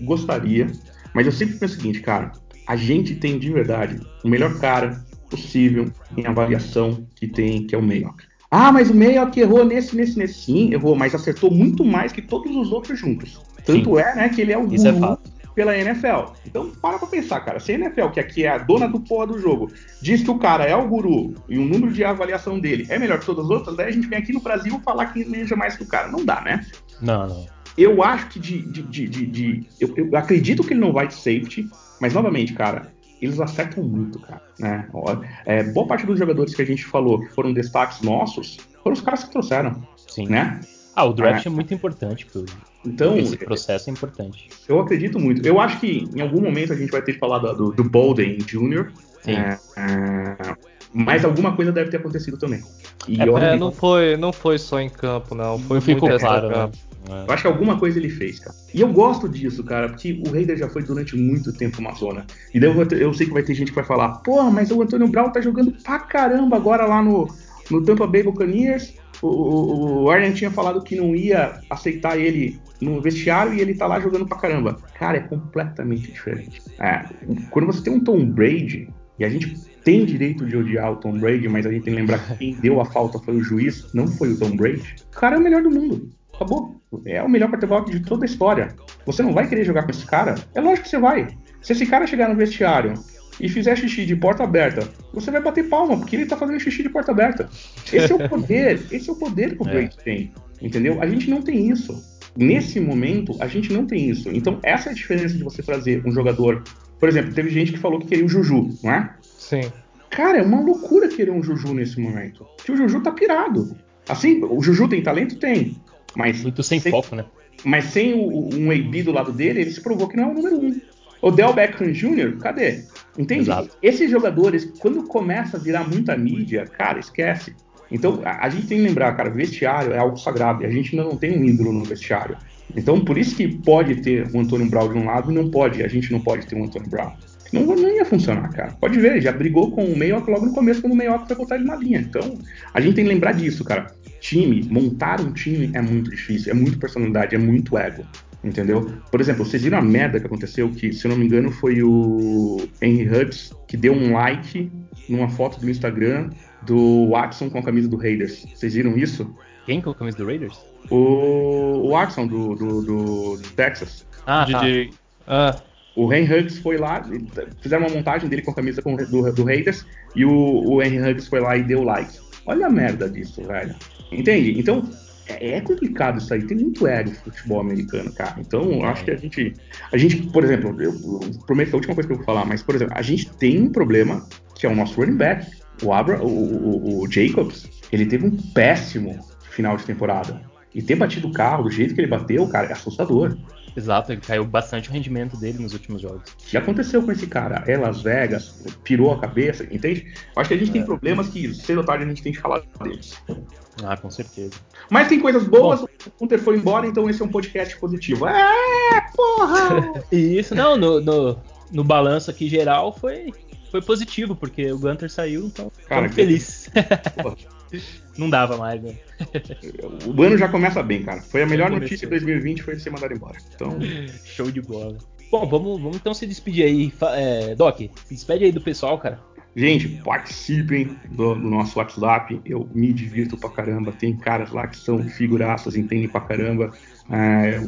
gostaria, mas eu sempre penso o seguinte, cara, a gente tem de verdade o melhor cara possível em avaliação que tem, que é o Mayock. Ah, mas o Mayock errou nesse, nesse, nesse. Sim, errou, mas acertou muito mais que todos os outros juntos. Tanto Sim. é, né, que ele é o Isso é fato. pela NFL. Então, para pra pensar, cara. Se a NFL, que aqui é a dona do porra do jogo, diz que o cara é o guru e o número de avaliação dele é melhor que todas as outras, daí a gente vem aqui no Brasil falar que manja mais que o cara. Não dá, né? Não, não. Eu acho que de. de, de, de, de eu, eu, acredito que ele não vai de safety, mas novamente, cara, eles acertam muito, cara. Né? É, boa parte dos jogadores que a gente falou que foram destaques nossos foram os caras que trouxeram. Sim. Né? Ah, o draft é, é muito importante pro, então, esse processo é importante. Eu acredito muito. Eu acho que em algum momento a gente vai ter que falar do, do Bolden Jr. É, é, mas alguma coisa deve ter acontecido também. E é, é não, foi, não foi só em campo, não. Foi não ficou claro, né? Eu acho que alguma coisa ele fez, cara. E eu gosto disso, cara, porque o Raider já foi durante muito tempo uma zona. E daí eu, eu sei que vai ter gente que vai falar, porra, mas o Antônio Brown tá jogando pra caramba agora lá no, no Tampa Bay Buccaneers o, o Arlen tinha falado que não ia aceitar ele no vestiário e ele tá lá jogando pra caramba. Cara, é completamente diferente. É, quando você tem um Tom Brady, e a gente tem direito de odiar o Tom Brady, mas a gente tem que lembrar que quem deu a falta foi o juiz, não foi o Tom Brady. O cara é o melhor do mundo. Acabou. É o melhor quarterback de toda a história. Você não vai querer jogar com esse cara? É lógico que você vai. Se esse cara chegar no vestiário e fizer xixi de porta aberta, você vai bater palma, porque ele tá fazendo xixi de porta aberta. Esse é o poder, [laughs] esse é o poder que o Brady é. tem. Entendeu? A gente não tem isso. Nesse momento, a gente não tem isso. Então, essa é a diferença de você trazer um jogador. Por exemplo, teve gente que falou que queria o Juju, não é? Sim. Cara, é uma loucura querer um Juju nesse momento. Que o Juju tá pirado. Assim, o Juju tem talento? Tem. Mas. Muito sem, sem foco, né? Mas sem o, um AB do lado dele, ele se provou que não é o número um. O Del Beckham Jr., cadê? Entende? Exato. Esses jogadores, quando começa a virar muita mídia, cara, esquece. Então, a, a, gente tem que lembrar, cara, vestiário é algo sagrado e a gente ainda não tem um ídolo no vestiário. Então, por isso que pode ter o Antônio Brown de um lado e não pode, a gente não pode ter um Antônio Brown. Não, não funcionar, cara. Pode ver, já brigou com o Mayock logo no começo, quando o Mayock foi botar ele na linha. Então, a gente tem que lembrar disso, cara. Time, montar um time é muito difícil, é muito personalidade, é muito ego. Entendeu? Por exemplo, vocês viram a merda que aconteceu? Que, se eu não me engano, foi o Henry Huggs que deu um like numa foto do Instagram do Watson com a camisa do Raiders. Vocês viram isso? Quem com a camisa do Raiders? O, o Watson do, do, do, do Texas. Ah, tá. Ah. O Henry Huggs foi lá, fizeram uma montagem dele com a camisa com, do, do Raiders e o, o Henry Huggs foi lá e deu like. Olha a merda disso, velho. Entende? Então, é, é complicado isso aí, tem muito ego no futebol americano, cara. Então, acho que a gente. A gente, por exemplo, eu, eu prometo que é a última coisa que eu vou falar, mas, por exemplo, a gente tem um problema que é o nosso running back. O, Abra, o, o, o Jacobs, ele teve um péssimo final de temporada. E ter batido o carro do jeito que ele bateu, cara, é assustador. Exato, ele caiu bastante o rendimento dele nos últimos jogos. O que aconteceu com esse cara? É Las Vegas, pirou a cabeça, entende? Acho que a gente é. tem problemas que cedo ou tarde a gente tem que falar deles. Ah, com certeza. Mas tem coisas boas, Bom, o Hunter foi embora, então esse é um podcast positivo. É, porra! [laughs] Isso, não, no, no, no balanço aqui geral foi, foi positivo, porque o Gunter saiu, então cara, feliz. [laughs] Não dava mais, né? o ano já começa bem, cara. Foi a melhor notícia de 2020 foi ser mandado embora. Então... [laughs] Show de bola. Bom, vamos, vamos então se despedir aí. É, Doc, se despede aí do pessoal, cara. Gente, participem do, do, nosso WhatsApp. Eu me divirto pra caramba. Tem caras lá que são figuraças, entendem pra caramba. É,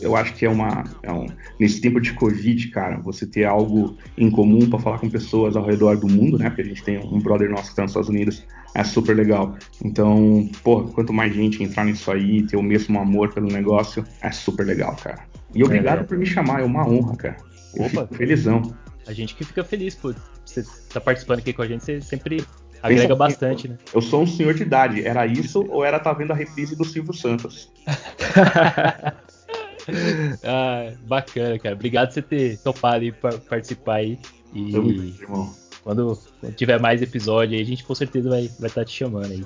eu acho que é uma. É um, nesse tempo de Covid, cara, você ter algo em comum para falar com pessoas ao redor do mundo, né? Porque a gente tem um brother nosso que está nos Estados Unidos, é super legal. Então, pô, quanto mais gente entrar nisso aí, ter o mesmo amor pelo negócio, é super legal, cara. E obrigado é, por me chamar, é uma honra, cara. Eu Opa. felizão. A gente que fica feliz por você estar tá participando aqui com a gente, você sempre agrega bastante, né? Eu sou um senhor de idade. Era isso ou era tá vendo a reprise do Silvio Santos? [laughs] [laughs] ah, bacana, cara. Obrigado por você ter topado aí pra participar aí. E irmão. Quando, quando, tiver mais episódio aí, a gente com certeza vai estar vai tá te chamando aí.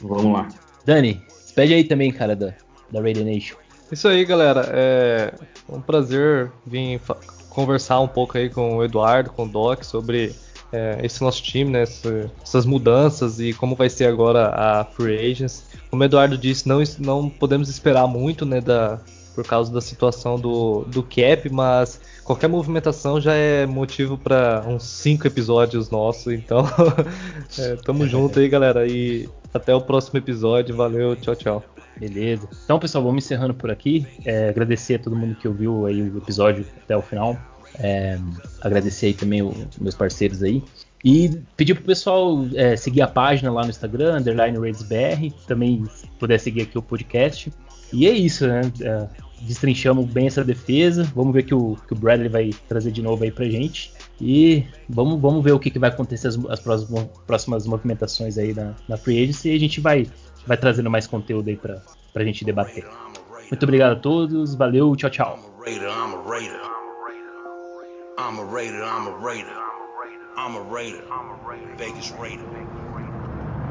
Vamos lá. Dani, despede aí também, cara, da, da Radio Nation. Isso aí, galera. É um prazer vir conversar um pouco aí com o Eduardo, com o Doc, sobre é, esse nosso time, né, essa, essas mudanças e como vai ser agora a Free Agents. Como o Eduardo disse, não, não podemos esperar muito né, da, por causa da situação do, do cap, mas qualquer movimentação já é motivo para uns cinco episódios nossos. Então, [laughs] é, tamo junto aí, galera. E até o próximo episódio. Valeu, tchau, tchau. Beleza. Então, pessoal, vamos encerrando por aqui. É, agradecer a todo mundo que ouviu aí o episódio até o final. É, agradecer aí também os meus parceiros aí. E pedir pro pessoal é, seguir a página lá no Instagram, underline RaidsBR, também puder seguir aqui o podcast. E é isso, né? É, destrinchamos bem essa defesa. Vamos ver que o, que o Bradley vai trazer de novo aí pra gente. E vamos, vamos ver o que, que vai acontecer as, as próximas, próximas movimentações aí na, na Free Agency e a gente vai, vai trazendo mais conteúdo aí pra, pra gente debater. Muito obrigado a todos, valeu, tchau, tchau. I'm a raider, I'm a raider. I'm a raider. Vegas raider.